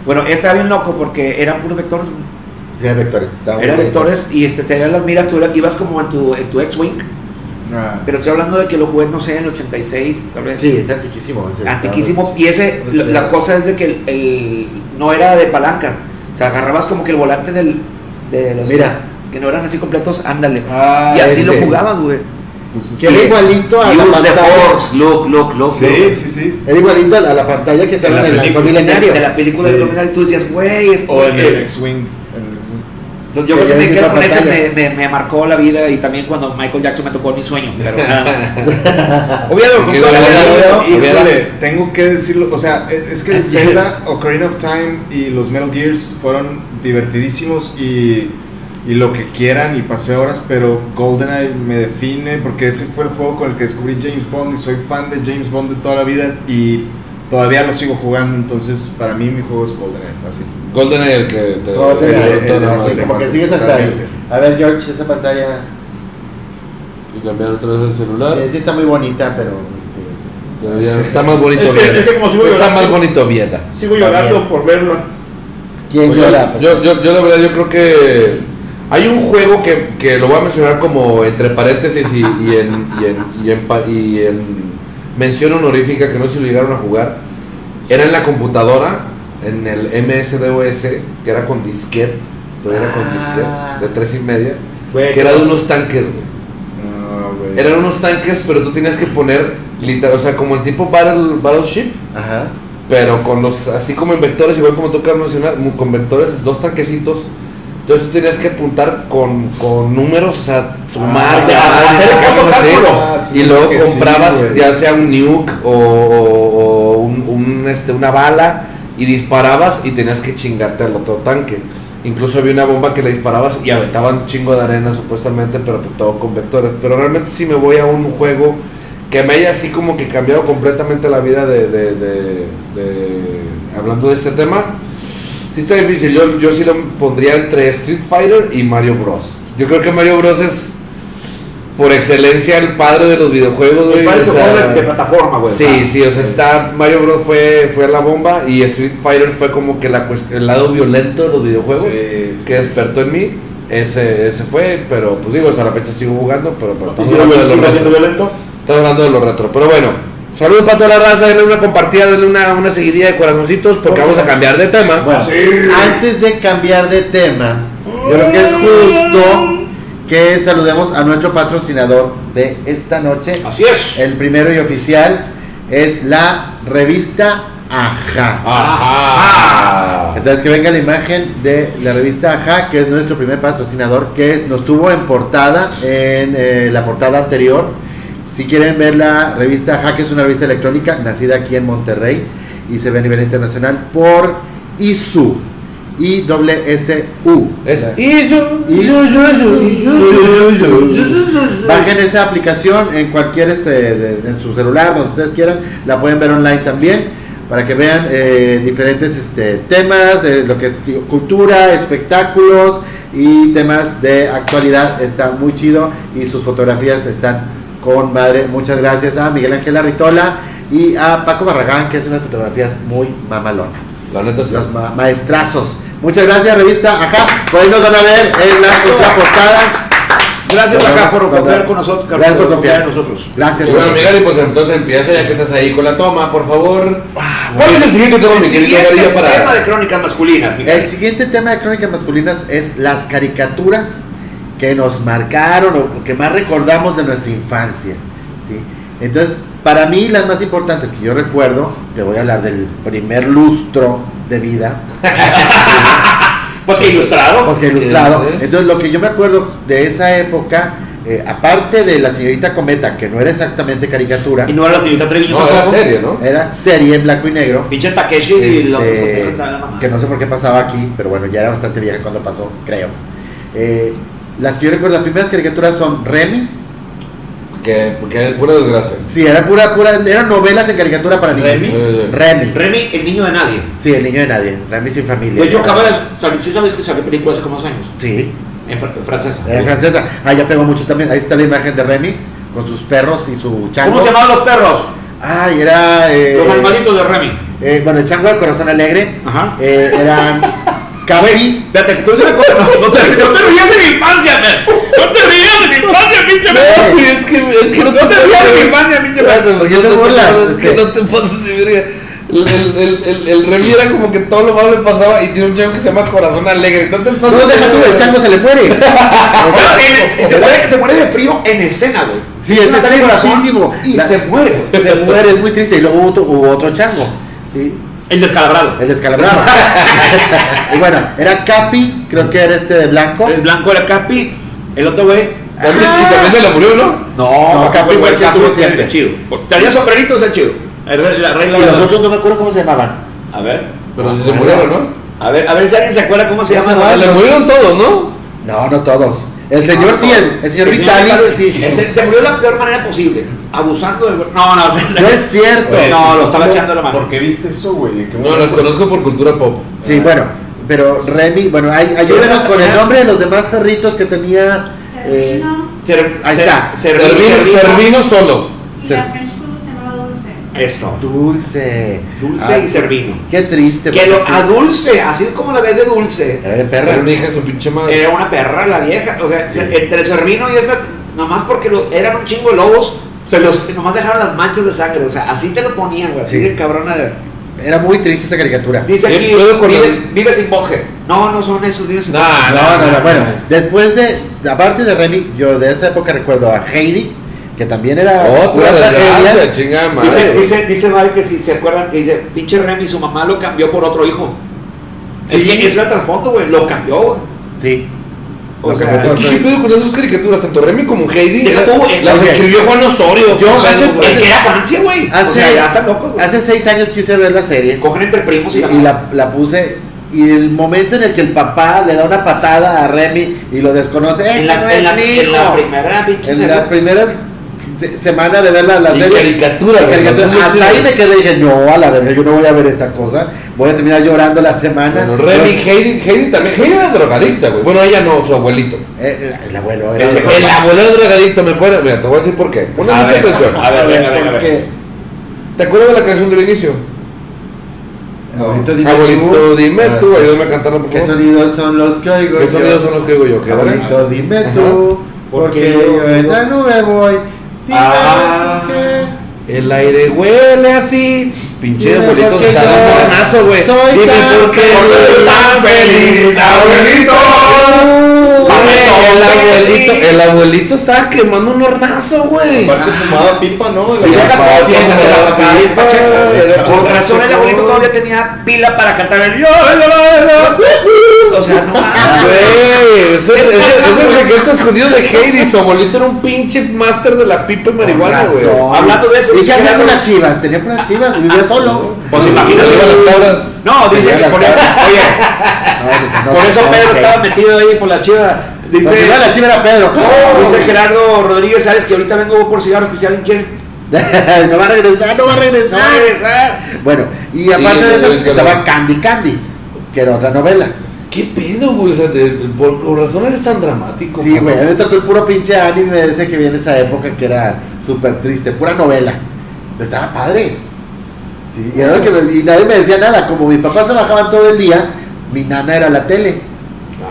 Bueno, era bien loco porque eran puros vectores. Sí, vectores. Eran vectores y este, tenían las miras, tú ibas como en tu, en tu X-Wing. Ah, Pero estoy hablando de que lo jugué, no sé, en el 86, tal vez. Sí, es antiquísimo. Antiquísimo. Y ese, la, la cosa es de que el, el- no era de palanca. O sea, agarrabas como que el volante del, de los Mira. que no eran así completos, ándale. Ah, y así ese. lo jugabas, güey. pues, Que era igualito a la pantalla. force, look, look, look. Sí, look. sí, sí. Era igualito a la, a la pantalla que estaba En el película. halcón milenario. De la película Sí. de Dominar y tú decías, güey, es O en el X-Wing. Entonces yo Que creo que la con ese, pantalla. me, me, me marcó la vida y también cuando Michael Jackson me tocó mi sueño, pero nada más. Obviamente, con Y toda la luego- vida- Híjole, tengo que decirlo, o sea, e- es que el Zelda, Ocarina of Time y los Metal Gears fueron divertidísimos y, y lo que quieran y pasé horas, pero GoldenEye me define porque ese fue el juego con el que descubrí James Bond y soy fan de James Bond de toda la vida y todavía lo sigo jugando, entonces para mí mi juego es GoldenEye, fácil. GoldenEye, el que te. El- sí, el- como que sigues hasta ahí. A ver, George, esa pantalla Y cambiar otra vez el celular. sí, sí está muy bonita, pero este, ya está más bonito Es que- Vieda. es que como sigo Está llorando. más bonito Vieda. Sigo llorando También. por verlo. ¿quién Oye, llora? yo, yo, yo la verdad yo creo que hay un juego que, que lo voy a mencionar como entre paréntesis y, y en, y, en, y, en, pa- y en mención honorífica que no sé si lo llegaron a jugar. Era en la computadora, en el MS-DOS, que era con disquete, todavía era con Ah. disquete, de tres y media, Güey, que era de unos tanques, güey. No. Eran unos tanques, pero tú tenías que poner, literal, o sea, como el tipo Battle, Battleship, Ajá. pero con los, así como en vectores, igual como toca mencionar, con vectores, dos tanquecitos. Entonces tú tenías que apuntar con, con números, o sea, sumar, Ah, hacer el. Ah, sí, y luego sí, comprabas ya sea un nuke o, o- o un, un, este, una bala y disparabas y tenías que chingarte al otro tanque. Incluso había una bomba que le disparabas y aventaban chingo de arena supuestamente, pero pues todo con vectores. Pero realmente si me voy a un juego que me haya así como que cambiado completamente la vida de, de- hablando de este tema, sí está difícil. Yo, yo sí lo pondría entre Street Fighter y Mario Bros. Yo creo que Mario Bros es por excelencia el padre de los videojuegos, güey. El padre o de sea, de, de plataforma, güey. Sí, sí, o sea, está Mario Bros fue, fue la bomba y Street Fighter fue como que la el lado violento de los videojuegos Sí, sí. que despertó en mí. Ese, ese fue, pero pues digo, hasta la fecha sigo jugando, pero, pero estamos, ¿Sigo hablando de lo siendo retro. violento? Estamos hablando de lo retro. Pero bueno, saludos para toda la raza, denle una compartida, denle una, una seguidilla de corazoncitos porque vamos a cambiar de tema. Bueno, Sí. antes de cambiar de tema, yo creo que es justo que saludemos a nuestro patrocinador de esta noche. Así es. El primero y oficial es la revista Aja. Ajá. Entonces que venga la imagen de la revista Aja, que es nuestro primer patrocinador, que nos tuvo en portada, en eh, la portada anterior. Si quieren ver la revista Aja, que es una revista electrónica nacida aquí en Monterrey y se ve a nivel internacional por ISU. Isu, Isu, Isu, Isu. Bajen esta aplicación en cualquier este de- en su celular, donde ustedes quieran, la pueden ver online también para que vean eh, diferentes este, temas, de lo que es tío, cultura, espectáculos y temas de actualidad. Está muy chido y sus fotografías están con madre. Muchas gracias a Miguel Ángel Arritola y a Paco Barragán que hace unas fotografías muy mamalonas. La neta sí. Los ma- maestrazos. Muchas gracias, revista. Ajá, por ahí nos van a ver en las contraportadas. Gracias acá por confiar con nosotros. Gracias por confiar en nosotros. Gracias. Y bueno. Miguel, y pues entonces empieza ya que estás ahí con la toma, por favor. ¿Cuál es el siguiente tema, mi El querido siguiente Garilla, tema de crónicas masculinas. mi El siguiente tema de crónicas masculinas es las caricaturas que nos marcaron o que más recordamos de nuestra infancia. ¿sí? Entonces, para mí las más importantes que yo recuerdo, te voy a hablar del primer lustro de vida, Pues que ilustrado. pues que ilustrado. Entonces, lo que yo me acuerdo de esa época eh, aparte de la señorita Cometa, que no era exactamente caricatura, Y no era la señorita Treviño No, era serie, ¿no? era serie en blanco y negro. Pinche Takeshi y los Este, mamá. que no sé por qué pasaba aquí, pero bueno, ya era bastante vieja cuando pasó, creo. Eh, las que yo recuerdo, las primeras caricaturas son Remy. Que, que es pura desgracia. Sí, era pura, pura, eran novelas en caricatura para niños. ¿Remy? Remy. Remy, el niño de nadie. Sí, el niño de nadie. Remy sin familia. De hecho, de ¿sí sabes que salió película hace como dos años? Sí, En fr- francesa. en francesa. Ah, ya pegó mucho también. Ahí está la imagen de Remy con sus perros y su chango. ¿Cómo se llamaban los perros? Ay, era. eh, Los animalitos de Remy. eh, bueno, el chango del corazón alegre. Ajá. eh, eran. Capi. Espérate, tú te acuerdas. No, no te, no te rías de mi infancia, man. No te rías de mi infancia, pinche man. No, es que, es que no, No te rías de mi infancia, pinche man. Porque ¿Por qué te burlas? Es que no te pases de verga. El, el, el, el, Remy era como que todo lo malo le pasaba y tiene un chango que se llama Corazón Alegre. No te pases No, de deja tú, el chango se le muere. O sea, se muere, se muere de frío en escena, güey. Sí, es Está. Y se muere. se muere, es muy triste. Y luego hubo otro, hubo otro chango. Sí, El descalabrado. el descalabrado. y bueno, era Capi, creo que era este de blanco. El blanco era Capi. El otro güey. También, y también se le murió, ¿no? No, No, Capi fue el que Capi tuvo fue el siempre. chido. Tenía sombreritos el chido. Era La regla Y los otros no me acuerdo cómo se llamaban. A ver. Pero sí se murieron, ¿no? A ver, a ver si alguien se acuerda cómo se ¿Cómo llama. se Ah, le murieron todos, ¿no? No, no todos. El señor sí, el, el señor Vitali. Sí. Se murió de la peor manera posible. Abusando de. No, no, No es cierto. Oye, No, lo estaba echando la mano. ¿Por qué viste eso, güey? ¿En qué No, los conozco por cultura pop. Sí, bueno, pero Remy, bueno, ay- ayúdenos con el nombre de los demás perritos que tenía. eh, Servino Ser- Ahí está. ser- Servino, Servino. Servino solo. y Ser- la French Poodle se llamaba Dulce. Eso. Dulce. Dulce Ah, y Servino. Qué triste. Que lo, a Dulce, así como la ves de Dulce, Era de perra. Era una hija de su pinche madre. era una perra la vieja. O sea, Sí. entre Servino y esa, nomás porque lo- eran un chingo de lobos, se los, nomás dejaron las manchas de sangre. O sea, así te lo ponían, güey. Así Sí. de cabrona. de- Era muy triste esa caricatura. Dice ¿Qué aquí, vives, sin Bogger. No, no son esos, vives sin Nah, Bogger. No, no, no, bueno, después de, aparte de Remy, yo de esa época recuerdo a Heidi, que también era Otra desgracia, chingada Dice, madre. dice, dice Mari que si se acuerdan, que dice, pinche Remy, su mamá lo cambió por otro hijo. Es Sí. que ese es el trasfondo, güey, lo cambió, güey. Sí. O sea, Es que qué pedo con esas caricaturas, tanto Remy como Heidi. Deja tú, las escribió Juan Osorio. Yo hace-. Es que era Francia, güey. Hace, o sea, ya güey. hace seis años quise ver la serie Cogen entre primos y, y, y la, la puse y el momento en el que el papá le da una patada a Remy y lo desconoce, ¡eh, en la, no en es la, mi en la primera En la primera semana de ver la, la Y serie. caricatura, no Hasta ahí me quedé y dije, no, a la verga, yo no voy a ver esta cosa. Voy a terminar llorando la semana. Bueno, Remy, Heidi, Heidi también. Heidi era drogadicta, güey. Bueno, ella no, su abuelito. Eh, eh, el abuelo era El abuelo era drogadicto, me puede. Mira, te voy a decir por qué. Pon A mucha ver, atención. a ver, venga, venga, ¿por venga. qué? ¿Te acuerdas de la canción del inicio? Abuelito, dime Abuelito, tú. dime Ah, tú, ayúdame a cantarla, por ¿Qué favor. sonidos son los que oigo ¿Qué yo? sonidos son los que oigo yo? ¿Qué? Abuelito, dime tú, porque Porque yo en la nube voy. Ah. El aire huele así. Pinche abuelito está de morenazo, güey. Dime tan por qué feliz, soy tan feliz, abuelito. Güey, el abuelito, el abuelito estaba quemando un hornazo, güey. Aparte fumaba pipa, ¿no? Sí, La- Con razón el abuelito todavía tenía pila para cantar el yo, O sea, no mames. Güey, ese, ese, ese es el secreto escondido de Heidi. Su abuelito era un pinche máster de la pipa y marihuana, güey. Hablando de eso, ¿Y qué hacía con las chivas? Tenía por las chivas y vivía solo. Pues imagínate. No, dice que por, oye, No, no, por eso no Pedro sé. estaba metido ahí por la chiva. Dice, No, si no, la chiva era Pedro. dice Gerardo Rodríguez, sabes que ahorita vengo por cigarros que si alguien quiere. no va a regresar, no va a No regresar. va a regresar. Bueno, y aparte Sí, de eso estaba. Candy Candy, que era otra novela. ¿Qué pedo, güey? O sea, de- por con razón eres tan dramático. Sí, güey, a mí me tocó el puro pinche anime ese que viene esa época que era súper triste, pura novela. Pero estaba padre. Sí, y, era lo que me- y nadie me decía nada. Como mis papás trabajaban todo el día, mi nana era la tele.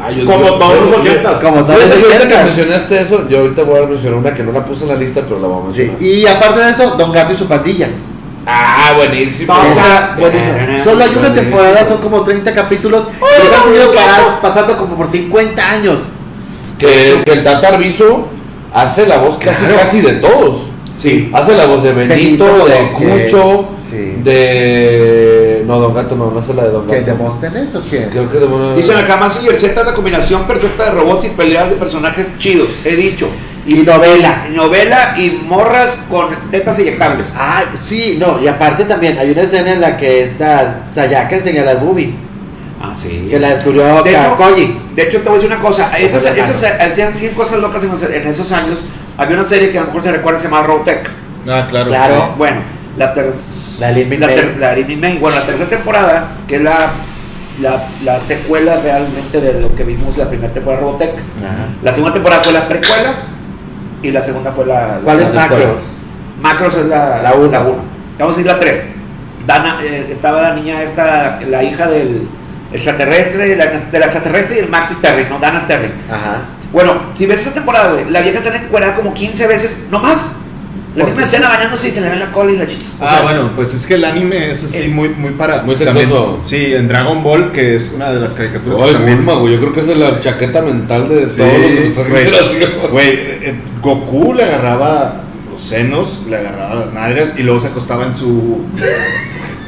Ah, yo- Como yo- todos yo- los yo- 80. Como todos los que ahorita que 80. mencionaste eso, yo ahorita voy a mencionar una que no la puse en la lista, pero la voy a Sí, mencionar. y aparte de eso, Don Gato y su pandilla. Ah, buenísimo. Buenísimo. Solo hay una temporada, son como 30 capítulos. Y han ido pasando como por 50 años. Que, que el Tata Arbizu hace la voz casi, Claro. casi de todos. Sí. Hace la voz de Benito, Benito, de que- Cucho, sí. de. No, Don Gato no, no hace la de Don ¿Qué? Gato. ¿Demóstenes o qué? Creo que de Dice la cama, sí, el Z es la combinación perfecta de robots y peleas de personajes chidos, he dicho. Y novela. y novela y morras con tetas inyectables. Ah, sí, no, y aparte también hay una escena en la que esta Sayaka enseña las boobies, Ah, sí. que la descubrió De hecho, Koji. de hecho, te voy a decir una cosa. Esas, esas hacían bien cosas locas en, los- en esos años. Había una serie que a lo mejor se recuerda, se llamaba. Ah, claro. Claro. Bueno, la, ter- La Lin Min la, ter- la. Bueno, la tercera temporada, que es la, la, la secuela realmente de lo que vimos la primera temporada de Robotech. Ajá. La segunda temporada fue la precuela y la segunda fue la. ¿Cuál la- es la- Macros? Macros es la La uno. la uno. Vamos a ir la 3. Dana, eh, estaba la niña esta, la hija del extraterrestre, la, del extraterrestre y el Max Sterling, ¿no? Dana Sterling. Ajá. Bueno, si ves esa temporada, güey, la vieja está encuerada como 15 veces, no más. La ¿Por misma escena bañándose y se le ve la cola y la chichis. O Ah, sea, bueno, pues es que el anime es así el- muy, muy para. Muy también- sí, en Dragon Ball, que es una de las caricaturas que Ay, también. Bulma, güey. Yo creo que esa es la chaqueta mental de Sí, todos los güey, eh, eh, Goku le agarraba los senos, le agarraba las nalgas y luego se acostaba en su.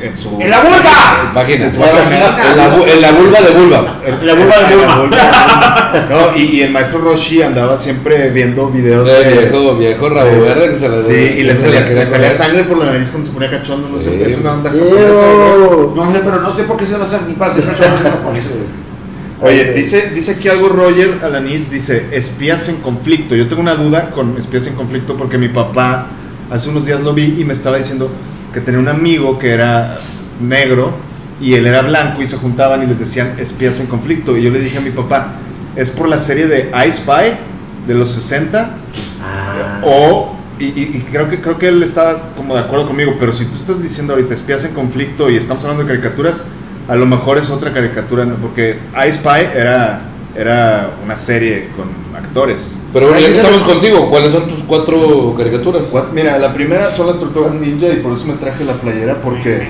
En su. ¡En la vulva! Vagina. En la, en la vulva de vulva. En La vulva de Bulma. vulva. No, y, y el maestro Roshi andaba siempre viendo videos De de. viejo, viejo rabo verde que se le Sí, y le salía, le salía sangre por la nariz cuando se ponía cachondo, no Sí. sé, es una onda japonesa, güey. Ew. No sé, pero no sé por qué se va a hacer ni para ser güey. Oye, dice, dice aquí algo Roger Alanis, dice espías en conflicto. Yo tengo una duda con espías en conflicto porque mi papá hace unos días lo vi y me estaba diciendo que tenía un amigo que era negro y él era blanco y se juntaban y les decían espías en conflicto. Y yo le dije a mi papá, es por la serie de I Spy de los 60 Ah. o... Y, y- y creo que creo que él estaba como de acuerdo conmigo, pero si tú estás diciendo ahorita espías en conflicto y estamos hablando de caricaturas, a lo mejor es otra caricatura, ¿no? porque I Spy era, era una serie con actores. Pero bueno, ya que estamos contigo, ¿cuáles son tus cuatro caricaturas? Mira, la primera son las Tortugas Ninja y por eso me traje la playera porque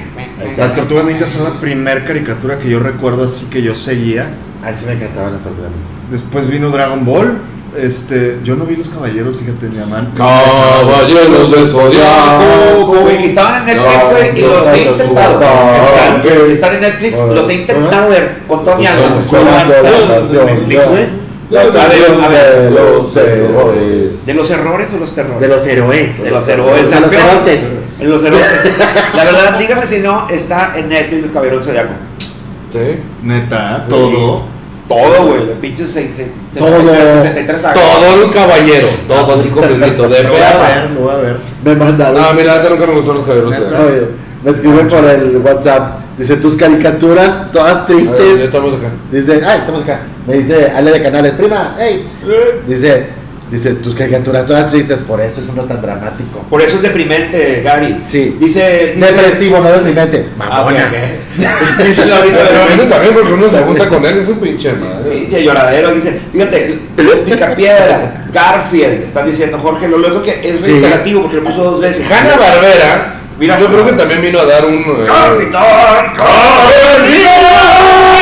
las Tortugas Ninja son la primera caricatura que yo recuerdo así que yo seguía. Ahí sí me encantaban las tortugas. Después vino Dragon Ball. Este, yo no vi los caballeros, fíjate, mi mamá. Caballeros del Zodiaco. Estaban en Netflix, güey, y los he intentado. Están, en Netflix, los he intentado ver con Tony Alba. de Netflix, güey. La A ver, a ver. de los héroes. ¿De los errores o los terrores? De los héroes. De los héroes. De los erotes. En los héroes. La verdad, dígame si no, está en Netflix Los Caballeros del Zodiaco. Sí. Neta, todo. Todo, güey, de pinches seis- seis- Todo. 63 años. Todo un caballero. Todo así completito. De Lo voy a ver, lo voy a ver. Me mandaron. No, mira, nunca me gustaron los caballeros. Oye, me escriben por el WhatsApp. Dice tus caricaturas todas A ver, ya tristes. estamos acá. Dice, ah, estamos acá. Me dice Ale de Canales, prima, hey. Dice, dice tus caricaturas todas tristes, por eso es uno tan dramático. Por eso es deprimente, Gary. Sí. Dice. dice Depresivo, no deprimente. Ah, Mamona. Dice la ahorita Pero de también porque uno se junta con él, es un pinche madre. Pinche lloradero, dice, fíjate, Luis Picapiedra, Garfield, están diciendo Jorge, lo luego que es Sí. reiterativo porque lo puso dos veces. Hanna Barbera, Mira. yo creo que también vino a dar un.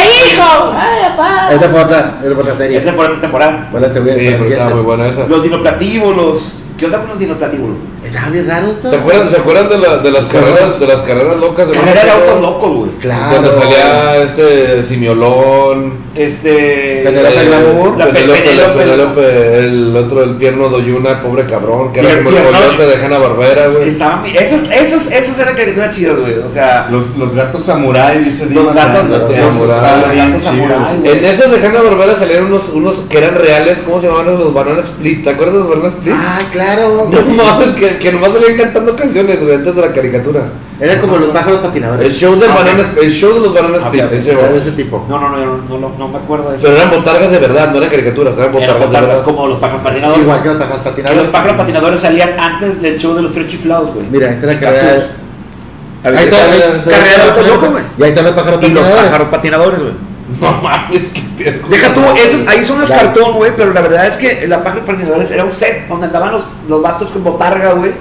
Eh, Esa fue otra, esa fue otra serie. Esa fue otra temporada. Fue la segunda. Sí, pero estaba muy buena esa. Los dinoplatíbulos. ¿Qué onda con los dinoplatíbulos? Estaba bien raro todo. ¿Se acuerdan, ¿Se acuerdan de, la- de las carreras de las carreras locas de Carrera de autos locos, güey. Claro. Donde salía este Simiolón, Este. Penélope Glamour. La Pe- Penélope, Penélope. Penélope, el otro, el pierno Doyuna, pobre cabrón, que era como el coyote de Hanna Barbera, güey. Estaban, esas, esas, esas eran caricaturas chidas, güey. O sea, Los, los gatos samurai, dice los gatos, gatos. En esas de Hanna Barbera salieron unos, unos que eran reales, ¿cómo se llamaban los Banana Split? ¿Te acuerdas de los Banana Split? Ah, claro. No mames, que, que nomás salían cantando canciones, güey, antes de la caricatura. Era como los pájaros El patinadores. show del Ah, el show de los Banana Ah, Split, ok. ese, Era güey. de ese tipo. No, no, no, no, no, no me acuerdo de eso. Pero eran botargas de verdad, no eran caricaturas, eran Eran botargas de verdad. como los pájaros patinadores. Igual que los pájaros Que los patinadores. pájaros patinadores salían antes del show de los tres chiflados, güey. Mira, esta En carrera. Ahí está. Carrera de locos, güey. Y ahí están los pájaros Y los patinadores. pájaros patinadores, güey. No mames, qué pedo. Deja tú, esos, ahí son los cartón, güey, pero la verdad es que la pájaros patinadores era un set donde andaban los, los vatos con botarga, güey,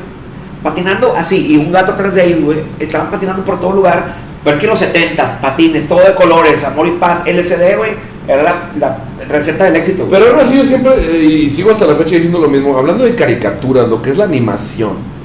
patinando así, y un gato atrás de ellos, güey, estaban patinando por todo lugar, pero es que en los 70 patines, todo de colores, amor y paz, LCD, güey, era la, receta del éxito. Pero aún así yo siempre, eh, y sigo hasta la fecha diciendo lo mismo, hablando de caricaturas, lo que es la animación.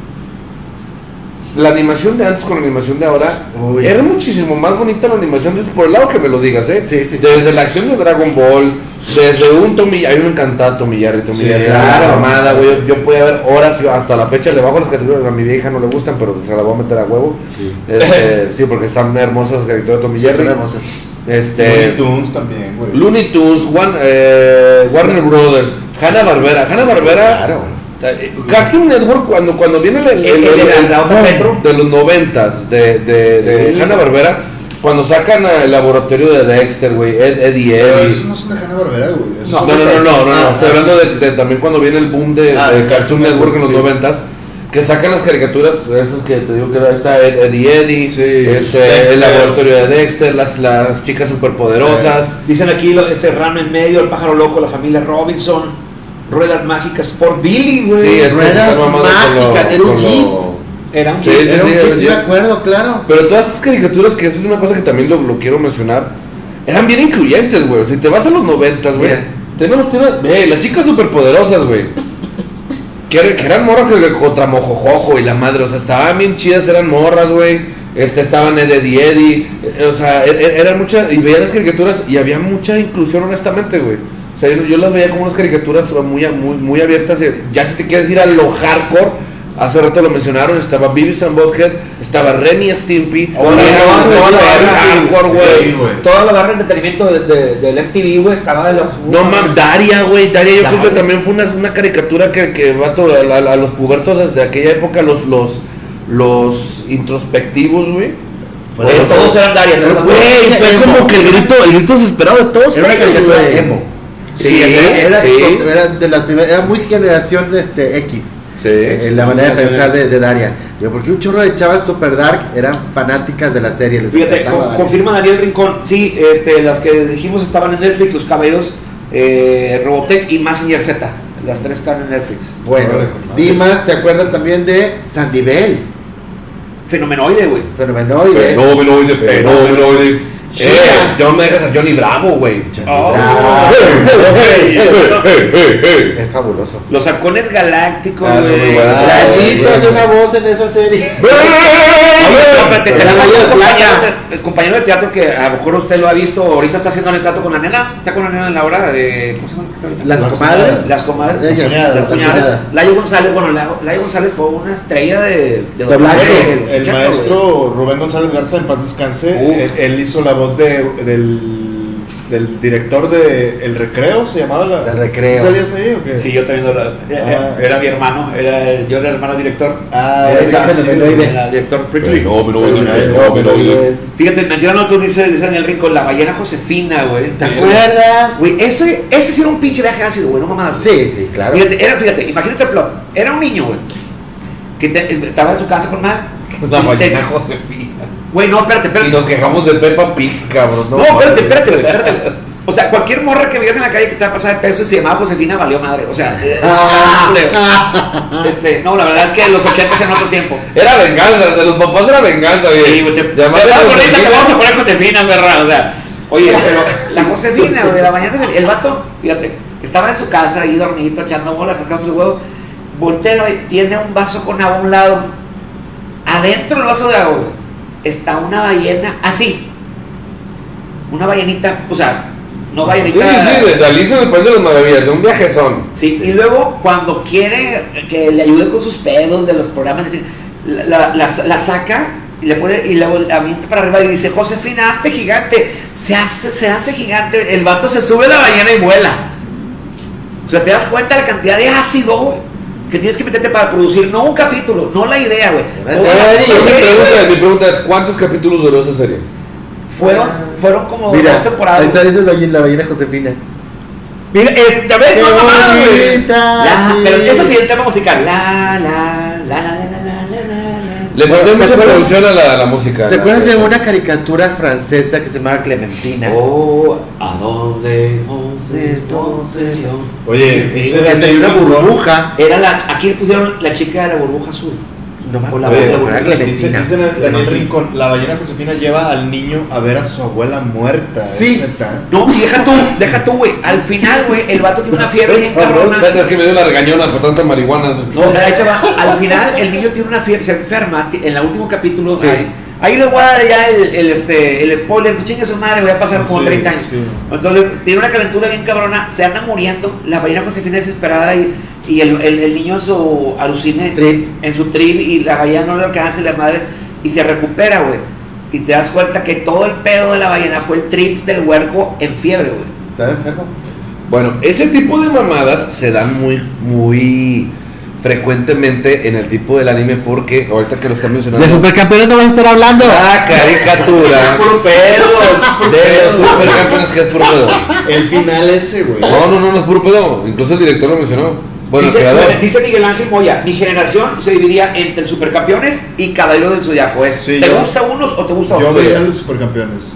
La animación de antes con la animación de ahora Uy. era muchísimo más bonita la animación, desde por el lado que me lo digas, ¿eh? Sí, sí, sí. Desde la acción de Dragon Ball, desde un Tommy, hay un encantado Tommy Jerry, Tommy Sí, Jerry, era claro. mamada, güey. Yo, yo podía ver horas, yo hasta la fecha le bajo las caricaturas, a mi vieja no le gustan, pero se las voy a meter a huevo. Sí. Este, sí, porque están hermosas las caricaturas de Tommy Sí, Jerry. son hermosas. Este, Looney Tunes también, güey. Looney Tunes, One- eh, Warner Brothers, Hanna Barbera, Hanna Barbera. Claro. Cartoon Network cuando, cuando viene el, el, El- el de de los noventas de, de, de Sí. Hanna Barbera, cuando sacan el laboratorio de Dexter, güey, Ed, Eddie eso no es una Hanna Barbera, güey. No, No, no, no, no, Ah, estoy hablando de, de también cuando viene el boom de, Ah, de de Cartoon Network en los noventas, que sacan las caricaturas, estas que te digo que era esta Ed, Eddie Eddie, Sí, este, el laboratorio de Dexter, las, las chicas superpoderosas. Dicen aquí lo- este rano en medio, el pájaro loco, la familia Robinson, ruedas mágicas, Sport Billy, güey. Sí, es Ruedas mágicas, era un jeep. Era un Sí, hit. sí, Era un me acuerdo, claro. Pero todas estas caricaturas, que eso es una cosa que también lo, lo quiero mencionar, eran bien incluyentes, güey. Si te vas a los noventas, güey. Tenemos, tenemos- ve, las chicas superpoderosas, güey. Que, eran- que eran morras que contra Mojojojo y la madre, o sea, estaban bien chidas, eran morras, güey. Este, estaban Ed Eddie Eddie, eh, o sea, e- e- eran muchas, y veía las caricaturas y había mucha inclusión, honestamente, güey. Sea, yo, yo las veía como unas caricaturas muy, muy, muy abiertas. eh, Ya si te quieres ir a lo hardcore, hace rato lo mencionaron, estaba Beavis and Butthead, estaba Renny Stimpy, Toda la- era toda- la barra, hardcore, sí, güey. güey. Toda la barra de entretenimiento de, de- del MTV, güey, estaba de la. No mames, Daria, güey, Daria yo creo que también fue una, una caricatura que, que vato, a, a- a los pubertos desde aquella época, los, los, los introspectivos, güey. Pues, Eh, Pero todos eran Daria. Güey, fue como que el grito, el grito desesperado de todos. Era una caricatura güey. Sí, era, sí. era de las primeras, era muy generación de este X. Sí. En la manera de pensar de, de Daria. Digo, porque un chorro de chavas super dark eran fanáticas de la serie. Les Fíjate, con- Daria. confirma Daniel Rincón. Sí, este, las que dijimos estaban en Netflix, Los Caballeros, eh, Robotech y Massinger Z. Las tres están en Netflix. Bueno, Dimas se acuerdan también de Sandy Bell, Fenomenoide, güey. fenomenoide. Fenómenoide. Chica. Eh, yo no me dejas a Johnny Bravo, güey. Oh. Ah, es fabuloso. Los halcones galácticos, Ah, güey. Ah, hace una voz en esa serie. El compañero de teatro que a lo mejor usted lo ha visto, ahorita está haciendo el trato con la nena, está con la nena en la hora de, ¿cómo se llama? Las comadres. Las comadres. Las cuñadas. Layo González, bueno, La- Layo González fue una estrella de, de El 80, güey. maestro Rubén González Garza, en paz descanse, él hizo la voz de, del, del director de El Recreo, se llamaba la... Del Recreo. ¿Tú ¿Salías ahí o qué? Sí, yo también Ah. era mi hermano, era, yo era el hermano director. Ah, Era el director Prickly. Fíjate, mencionan otros, dice, dice en el rincón, la ballena Josefina, güey. ¿Te acuerdas? Güey, ese, ese sí era un pinche viaje ácido, güey, no mamadas. Sí, sí, claro. Fíjate, era, fíjate, imagínate el plot. Era un niño, güey. Que te- estaba en su casa con mal. La ballena Josefina. Güey, no, espérate, Y espérate. nos quejamos de Peppa Pig, cabrón. No, espérate, espérate, güey, espérate. O sea, cualquier morra que veías en la calle que estaba pasada de peso y se llamaba Josefina valió madre. O sea, Ah. este, no, la verdad es que los 80 eran otro tiempo. Era venganza, de los papás era venganza, güey. Sí, te, te te vamos a poner Josefina, perra. O sea, oye, pero la Josefina, de la mañana, el vato, fíjate, estaba en su casa ahí dormidito, echando bolas, sacando los huevos. Voltea, güey, tiene un vaso con agua a un lado. Adentro del vaso de agua, güey, está una ballena, así. Una ballenita, o sea, no Sí, ballenita. sí, de, de Alicia de las Maravillas, de un viaje son. Sí, y luego cuando quiere que le ayude con sus pedos de los programas, la, la- la- la saca y le pone y la avienta para arriba y dice, Josefina, hazte gigante. Se hace, se hace gigante, el vato se sube a la ballena y vuela. O sea, te das cuenta de la cantidad de ácido, güey, que tienes que meterte para producir, no un capítulo, no la idea, güey. Mi pregunta es, ¿cuántos capítulos duró esa serie? Fueron, fueron como Mira, dos temporadas. Ahí está, la ballena Josefina. Mira, ya ves, mamá, güey. pero eso sí, el tema musical. La, la, la, la. Le ¿te mucha producción a la, a la música. ¿Te acuerdas de una caricatura francesa que se llamaba Clementina? Oh, ¿a dónde Oye, Sí, ese que era tenía una burbuja. Era la, aquí le pusieron la chica de la burbuja azul. No me acuerdo, era la- Clementina. Dice, dice Daniel Rincón, la ballena Josefina lleva al niño a ver a su abuela muerta. Sí. No, y deja tú, deja tú, güey. Al final, güey, el vato tiene una fiebre bien cabrona. Es que me dio la regañona por tanta marihuana. No, ahí te va. Al final, el niño tiene una fiebre, se enferma. En el último capítulo, Sí. ahí, ahí les voy a dar ya el, el, este, el spoiler. Pues chingue su madre, voy a pasar como Sí, 30 años. sí. Entonces, tiene una calentura bien cabrona, se anda muriendo. La ballena Josefina desesperada y, y el, el, el niño en su alucine, Trip. en su trip, y la ballena no le alcanza y la madre, y se recupera, güey. Y te das cuenta que todo el pedo de la ballena fue el trip del huerco en fiebre, güey. ¿Estaba enfermo? Bueno, ese tipo de mamadas se dan muy, muy frecuentemente en el tipo del anime porque ahorita que lo están mencionando. De supercampeones no vas a estar hablando. La caricatura Puro pedo, de los supercampeones que es puro pedo. El final ese, güey. No, no, no, no es puro pedo. Incluso el director lo mencionó. Bueno, el dice, creador. dice Miguel Ángel Moya, mi generación se dividía entre supercampeones y Caballero del Zodiaco. ¿Es, Sí, ¿Te yo- gusta unos o te gusta Yo otros? veía a los supercampeones.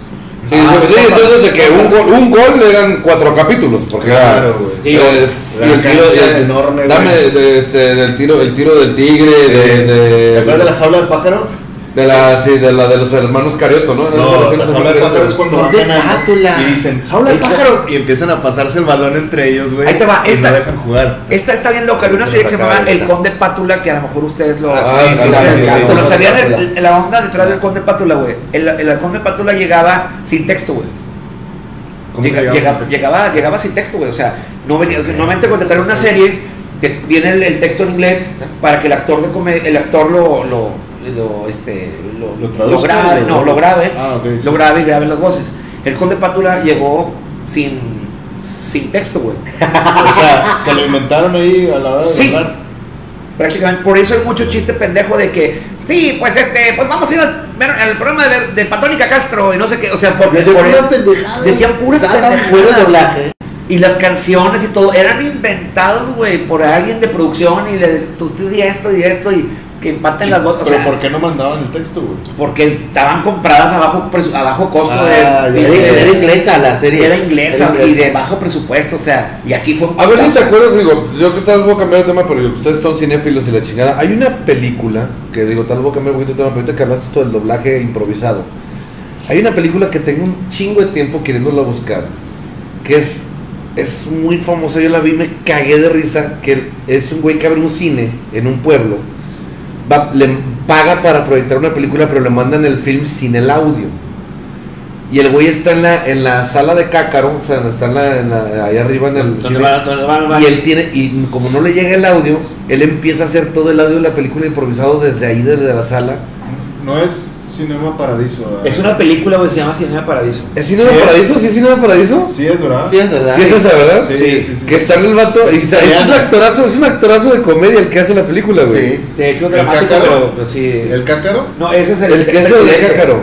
Sí, Ah, sí, sí, eso es de que un gol, un gol eran cuatro capítulos, porque Claro, era güey. eh, La y el tiro, el- enorme, dame de- este, del tiro, el tiro del tigre, de, de, ¿Te acuerdas de la jaula del pájaro? De la, sí, de la de los hermanos Carioto, ¿no? No, la jaula del pájaro es Carioto. cuando van y dicen jaula del pájaro y empiezan a pasarse el balón entre ellos, güey. Ahí te va, y esta- no dejan jugar. Esta está bien loca. Había una serie que se llamaba El Conde Pátula, que a lo mejor ustedes lo. Ah, sí, sí, sí. Pero sabían la onda detrás del Conde Pátula, güey. El, el Conde Pátula llegaba sin texto, güey. ¿Cómo Llega- que llegaba, llegaba, llegaba sin texto, güey. O sea, no venía. normalmente traen una serie que viene el, el texto en inglés para que el actor de come- el actor lo, lo, lo, este, lo, ¿Lo lo- no, lo grabe, Ah, ok, sí. lo grabe y grabe las voces. El Conde Pátula llegó sin, sin texto, güey. O sea, se lo inventaron ahí a la hora de Sí. hablar. Prácticamente, por eso hay mucho chiste pendejo de que, sí, pues este, pues vamos a ir al, al programa de, de Patónica Castro y no sé qué, o sea, porque por el- decían puras pendejadas. y las canciones y todo eran inventados, güey, por alguien de producción y le decían, usted di esto y esto y que empaten las o Pero sea, ¿por qué no mandaban el texto, güey? porque estaban compradas a bajo, pres- a bajo costo Ah, de, ya, de- Era, de- era inglesa la serie. era inglesa Era y de bajo presupuesto, o sea, y aquí fue A ver si te acuerdas, digo, yo que tal vez voy a cambiar de tema, pero ustedes son cinéfilos y la chingada. Hay una película, que digo, tal vez voy a cambiar un poquito de tema, pero ahorita que hablaste esto del doblaje improvisado. Hay una película que tengo un chingo de tiempo queriéndola buscar, que es, es muy famosa, yo la vi, me cagué de risa, que es un güey que abre un cine en un pueblo, va, le paga para proyectar una película, pero le mandan el film sin el audio. Y el güey está en la, en la sala de cácaro, o sea, está en la, en la- ahí arriba en el... Cine. Y él tiene, y como no le llega el audio, él empieza a hacer todo el audio de la película improvisado desde ahí, desde la sala. No es Cinema Paradiso. ¿verdad? Es una película, güey, se llama Cinema Paradiso. ¿Es Cinema Sí, es. Paradiso? ¿Sí es Cinema Paradiso? Sí, es verdad. Sí, es verdad. Sí, es esa, ¿verdad? Sí, sí, sí, sí. Que está en el vato, y Es sa- es un actorazo, es un actorazo de comedia el que hace la película, güey. Sí. De hecho, ¿El cácaro? pero pues, sí. ¿El cácaro? No, ese es el, El que es el. Cácaro.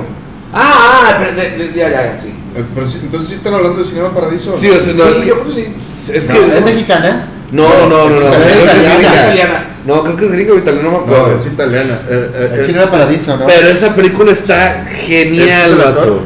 Ah, ah, de- ya, ya, ya, sí. Eh, pero sí- entonces sí están hablando de Cinema Paradiso. Sí, o sea, no, Sí, es que- yo creo que sí. Es No, que... es mexicana. No, no, no, no, no. Es creo que es italiana. gringa. Italiana. No, creo que es gringa o italiano, no me No, acuerdo. es italiana. Eh, eh, es- Paradiso, ¿no? Pero esa película está ¿Este genial, vato. actor?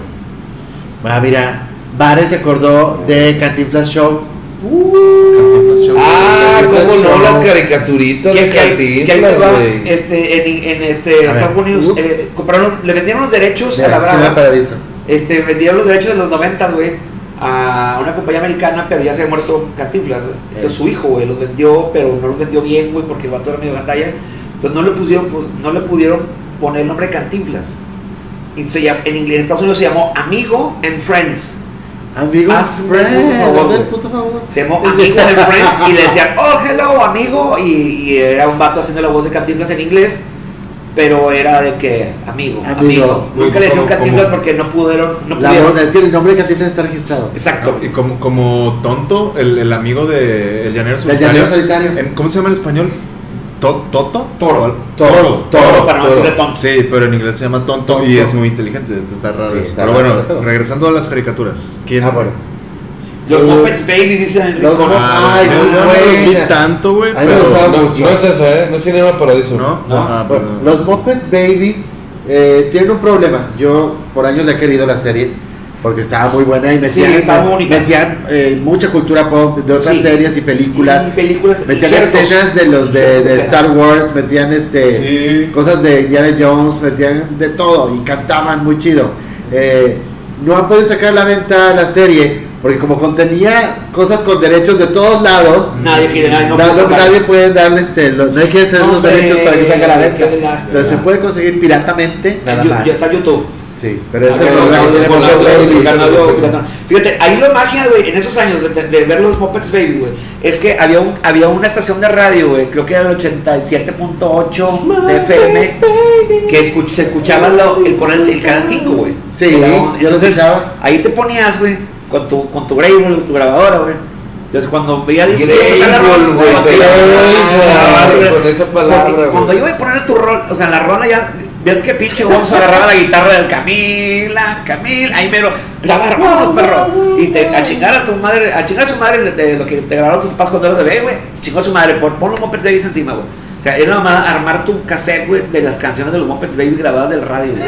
Ah, mira, Vares se acordó de Cantinflas Show. Cantinflas Show. Ah, cómo no, Show. las caricaturitas Que, de Cantinflas, güey. este, en, en este. Estados Unidos, Uh. eh, compraron, le vendieron los derechos De a la Brava. Paradiso. Este, vendieron los derechos de los 90, güey, a una compañía americana, pero ya se había muerto Cantinflas, güey. Entonces su hijo, güey, los vendió, pero no los vendió bien, güey, porque el vato era medio gandalla. Entonces no le pusieron, pues, no le pudieron poner el nombre de Cantinflas. Y se llama- en inglés, en Estados Unidos se llamó Amigo and Friends. Amigos, Hazme friends, puto favor. Se llamó Amigo and Friends y le decían, oh, hello, amigo. Y, y era un vato haciendo la voz de Cantinflas en inglés, pero era de que, amigo, amigo. Amigo. Nunca le decían Cantinflas como- porque no pudieron, no La pudieron. es que el nombre de Cantinflas está registrado. Exacto. Y como, como tonto, el, el amigo de El Llanero Del Llanero Solitario. En- ¿Cómo se llama en español? ¿To- ¿Toto? Toro. Toro. Toro, para no decirle tonto. Sí, pero en inglés se llama tonto, y es muy inteligente. Está raro Sí, eso. está Pero raro, bueno, regresando a las caricaturas. ¿Quién? Ah, bueno. Los Muppets Baby, dicen el los rincón. Muppets- Ah, Ay, yo no los vi tanto, güey. A mí me pero- gustaba No, mucho. no es esa, ¿eh? No es Cinema Paradiso. ¿No? No. Ah, los Muppet Babies eh, tienen un problema. Yo por años le he querido la serie, Porque estaba muy buena y metían, Sí, bonita. metían eh, mucha cultura pop de otras Sí. series y películas. Y películas. Metían escenas de los de. Star Wars, metían este Sí. cosas de Indiana Jones, metían de todo y cantaban muy chido. Eh, no han podido sacar a la venta la serie porque como contenía cosas con derechos de todos lados, Nadie quiere, nadie, no nadie puede darle este, lo- nadie quiere ceder No, los derechos para que salga a la venta. Entonces se puede conseguir piratamente nada más. Ya está YouTube. Sí, pero ese Ah. Fíjate, ahí la magia, güey, en esos años de, de ver los Muppets Babies, güey, es que había, un, había una estación de radio, güey, creo que era el 87.8 de FM, que escuch- se escuchaba lo- el, canal, el canal 5, güey. Sí, yo lo escuchaba. Ahí te ponías, güey, con tu, con tu con tu grabadora, güey. Entonces cuando veía empezar la rola, cuando iba- güey, con esa palabra, porque güey. Cuando iba a poner tu rol, o sea, la rola ya, ves que pinche Gonzo agarraba la guitarra del Camila, Camila, ahí mero, la vámonos, perro. Y te, a chingar a tu madre, a chingar a su madre te- lo que te grabaron tus papás cuando eras bebé, güey. Chingó a su madre, pon, pon los Muppets Babies encima, güey. O sea, era nada más armar tu cassette, güey, de las canciones de los Muppets Babies grabadas del radio, güey.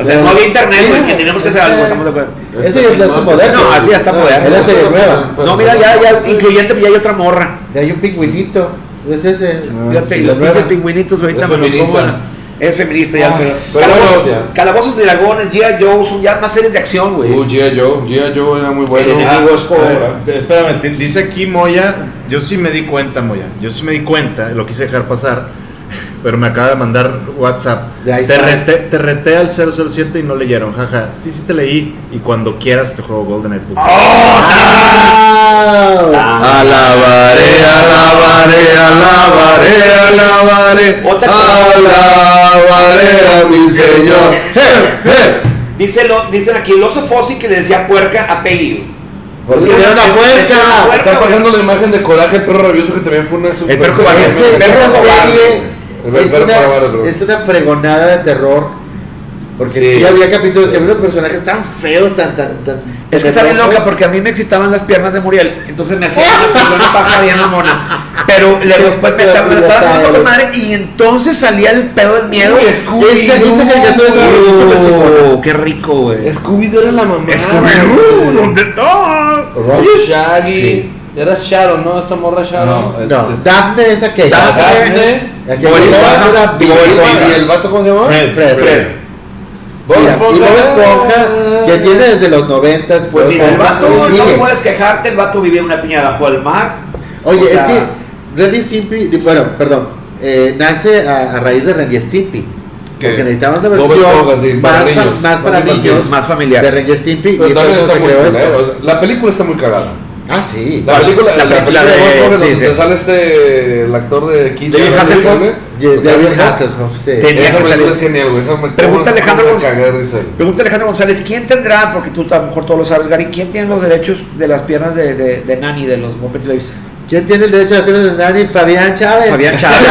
O sea, no había internet, güey, que teníamos que hacer algo, estamos de acuerdo. Ese ya está moderno. No, así ya está moderno. Es la serie nueva. No, mira, ya, ya, incluyente, ya hay otra morra. Ya hay un pingüinito. Es ese. Fíjate, y la los pinches pingüinitos ahorita me los como. Es feminista ya, Ah, pero. calabozos, de dragones, G.I. Joe, son ya más series de acción, güey. Uh, G.I. Joe, G.I. Joe era muy bueno. Ah, espérame, di- dice aquí Moya, yo sí me di cuenta, Moya, yo sí me di cuenta, lo quise dejar pasar, pero me acaba de mandar WhatsApp. Te está. reté, te reté al 007 y no leyeron, jaja. Sí, sí te leí y cuando quieras te juego GoldenEye. Ah, Alabaré, alabaré, alabaré, alabaré, alabaré a mi Señor. ¡Eh, eh! Dice lo, dicen aquí el oso Fossi que le decía puerca a Peggy. güey. Porque Es que es- es- fuerza. Está pasando la imagen de Coraje, el perro rabioso, que también fue una super El perro cobarde. Es una, es una fregonada de terror. Porque sí, Sí. había capítulos había unos personajes tan feos, tan, tan, tan. Es que está bien loca porque a mí me excitaban las piernas de Muriel. Entonces me hacía una, paja bien mamona. Pero le después me, estaba- me lo estaba haciendo con madre y entonces salía el pedo del miedo. Scooby-Doo. Uh, qué rico, güey. Scooby-Doo era la mamá. Scooby-Doo, ¿dónde está? Oye, Shaggy. Era Sharon, ¿no? Esta morra Sharon. No, es- No, es- Daphne es aquella. Daphne. Aquí Bob Esponja. era ¿Y, Bill. y- y el vato cómo se llama? Fred, Fred. Fred. Bob Mira, y Esponja. Bob Esponja, que tiene desde los 90. Pues mira, el vato, no sigue. puedes quejarte, el vato vivía en una piña bajo el mar. Oye, O sea, es que Ren y Stimpy, di- bueno, perdón, eh, nace a, a raíz de Ren y Stimpy. ¿Qué? Porque necesitaban una Bob versión Esponja, sí, para más, fa- niños, más para más niños, más familiar. de Ren y Stimpy. y Pero también entonces está se muy creó culera, esto. O sea, La película está muy cagada. Ah, sí. La película, la la, película película de, de- sí, donde sí. sale este el actor de Kid David Hasselhoff. David Hasselhoff, sí. Tenía Esa que salir. es genial, güey. Me- Pregunta Alejandro Gonz- cagué de risa. Pregunta Alejandro González, ¿quién tendrá, porque tú a lo mejor todo lo sabes, Gary, ¿quién tiene los derechos de las piernas de, de, de Nani, de los Muppets Babies? ¿Quién tiene el derecho a la pierna de Nani? Fabián Chávez. Fabián Chávez.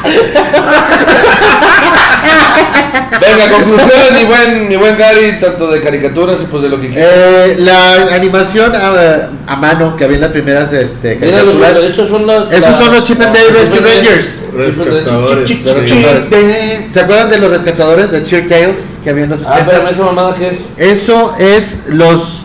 Venga, conclusiones, mi buen, mi buen Gary, tanto de caricaturas y pues de lo que quieras. Eh, la animación a, a mano que había en las primeras este, Mira, caricaturas. esos son los. Esos son los Chip and Dale Rescue. Rangers. Rescatadores. ¿Se acuerdan de los rescatadores de Cheer Tales que había en los Ah, espérame, 80? esa mamada que es. Eso es los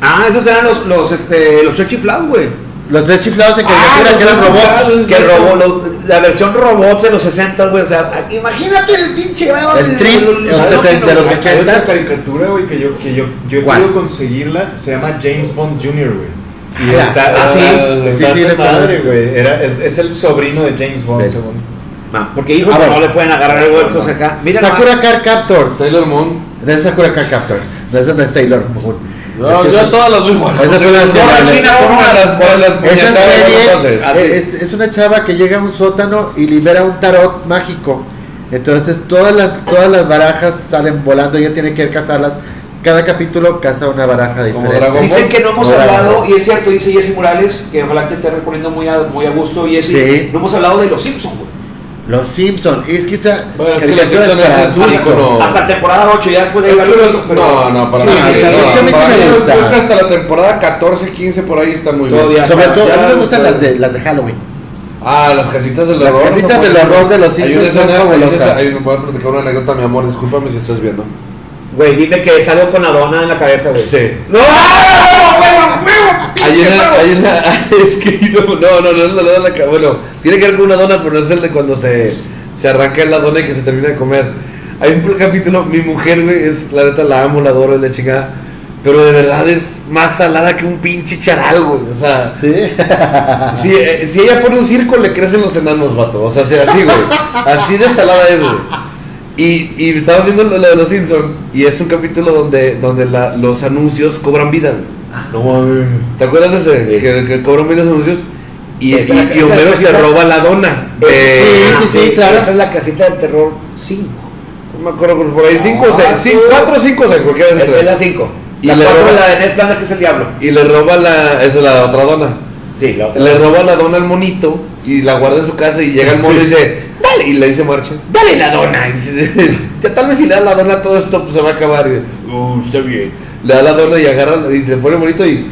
ah, esos eran los, los, este, los chiflados, güey. Los tres chiflados en Ah, caricatura los que eran robots. Que robó lo- la versión robots de los 60, güey. O sea, imagínate el pinche grado El trip, de los- de los Hay otra ochentas. caricatura, güey, que yo, que yo, yo he podido conseguirla, se llama James Bond Jr., güey. Y Ah, está, ah, ah, sí, sí, sí, sí, güey. Era, es, es el sobrino de James Bond, Sí. según. Ah, porque Ah, no le pueden agarrar el hueco acá. Mira, Sakura. Card Captors. Sailor Moon. No es Sakura Card Captors. No es, no es Sailor Moon. Es yo es- todas las ponga las Esa serie entonces. Así. es, es una chava que llega a un sótano y libera un tarot mágico. Entonces todas las todas las barajas salen volando. Ella tiene que cazarlas. Cada capítulo caza una baraja diferente. Dicen que no hemos hablado, y es cierto, dice Jesse Morales, que ojalá te esté respondiendo muy a, muy a gusto, Jesse. Sí. No hemos hablado de los Simpsons, güey. Los Simpson. Es que esa Bueno, es que caricatura para es un adultos. ícono. Hasta temporada 8, ya después de Es ahí que valió, los- pero- no, no, para Sí, nada. a no, me para mí, yo creo que hasta la temporada 14, 15 por ahí está muy bien. Todavía. Sobre todo, ya, a mí me gustan las de, las de Halloween. Ah, las casitas del Las horror. casitas ¿no? del horror de los Simpsons escena- hay- me puedo platicar una anécdota, mi amor, discúlpame si estás viendo. Güey, dime que es algo con la dona en la cabeza, güey. Sí. ¡No! Hay ¡Pinche una, hay una, es que no, no, no, no es la dona, ca- bueno, tiene que ver con una dona, pero no es el de cuando se, se arranca la dona y que se termina de comer. Hay un capítulo, mi mujer, güey, es, la neta la amo, la adoro, es la chingada, pero de verdad es más salada que un pinche charal, güey, o sea, Sí. si, eh, si ella pone un circo, le crecen los enanos, vato, o sea, así, güey, así de salada es, güey. Y, y estamos viendo lo, lo de los Simpsons, y es un capítulo donde, donde la- los anuncios cobran vida, güey. No mames. ¿Te acuerdas de ese? Sí. Que, que cobran bien los anuncios. Y, Esa- y- y esa- Homero se roba la dona. Sí, de- sí, sí, claro. Esa es la casita del terror 5. No me acuerdo, por ahí 5 o Ah, 6. tú. 4 o 5 o 6, cualquiera de Es la tres. 5. Y La le 4 roba- la de Ned Flanders, que es el diablo. Y le roba la. Esa es la otra dona. Sí, la otra. Le roba la dona al monito y la guarda en su casa y llega el mono y dice, dale, y le dice Marcha, dale la dona. Dice, "Ya tal vez si le das la dona todo esto pues, se va a acabar. Y, uh, está bien. Le da la dona y agarra y le pone el monito y,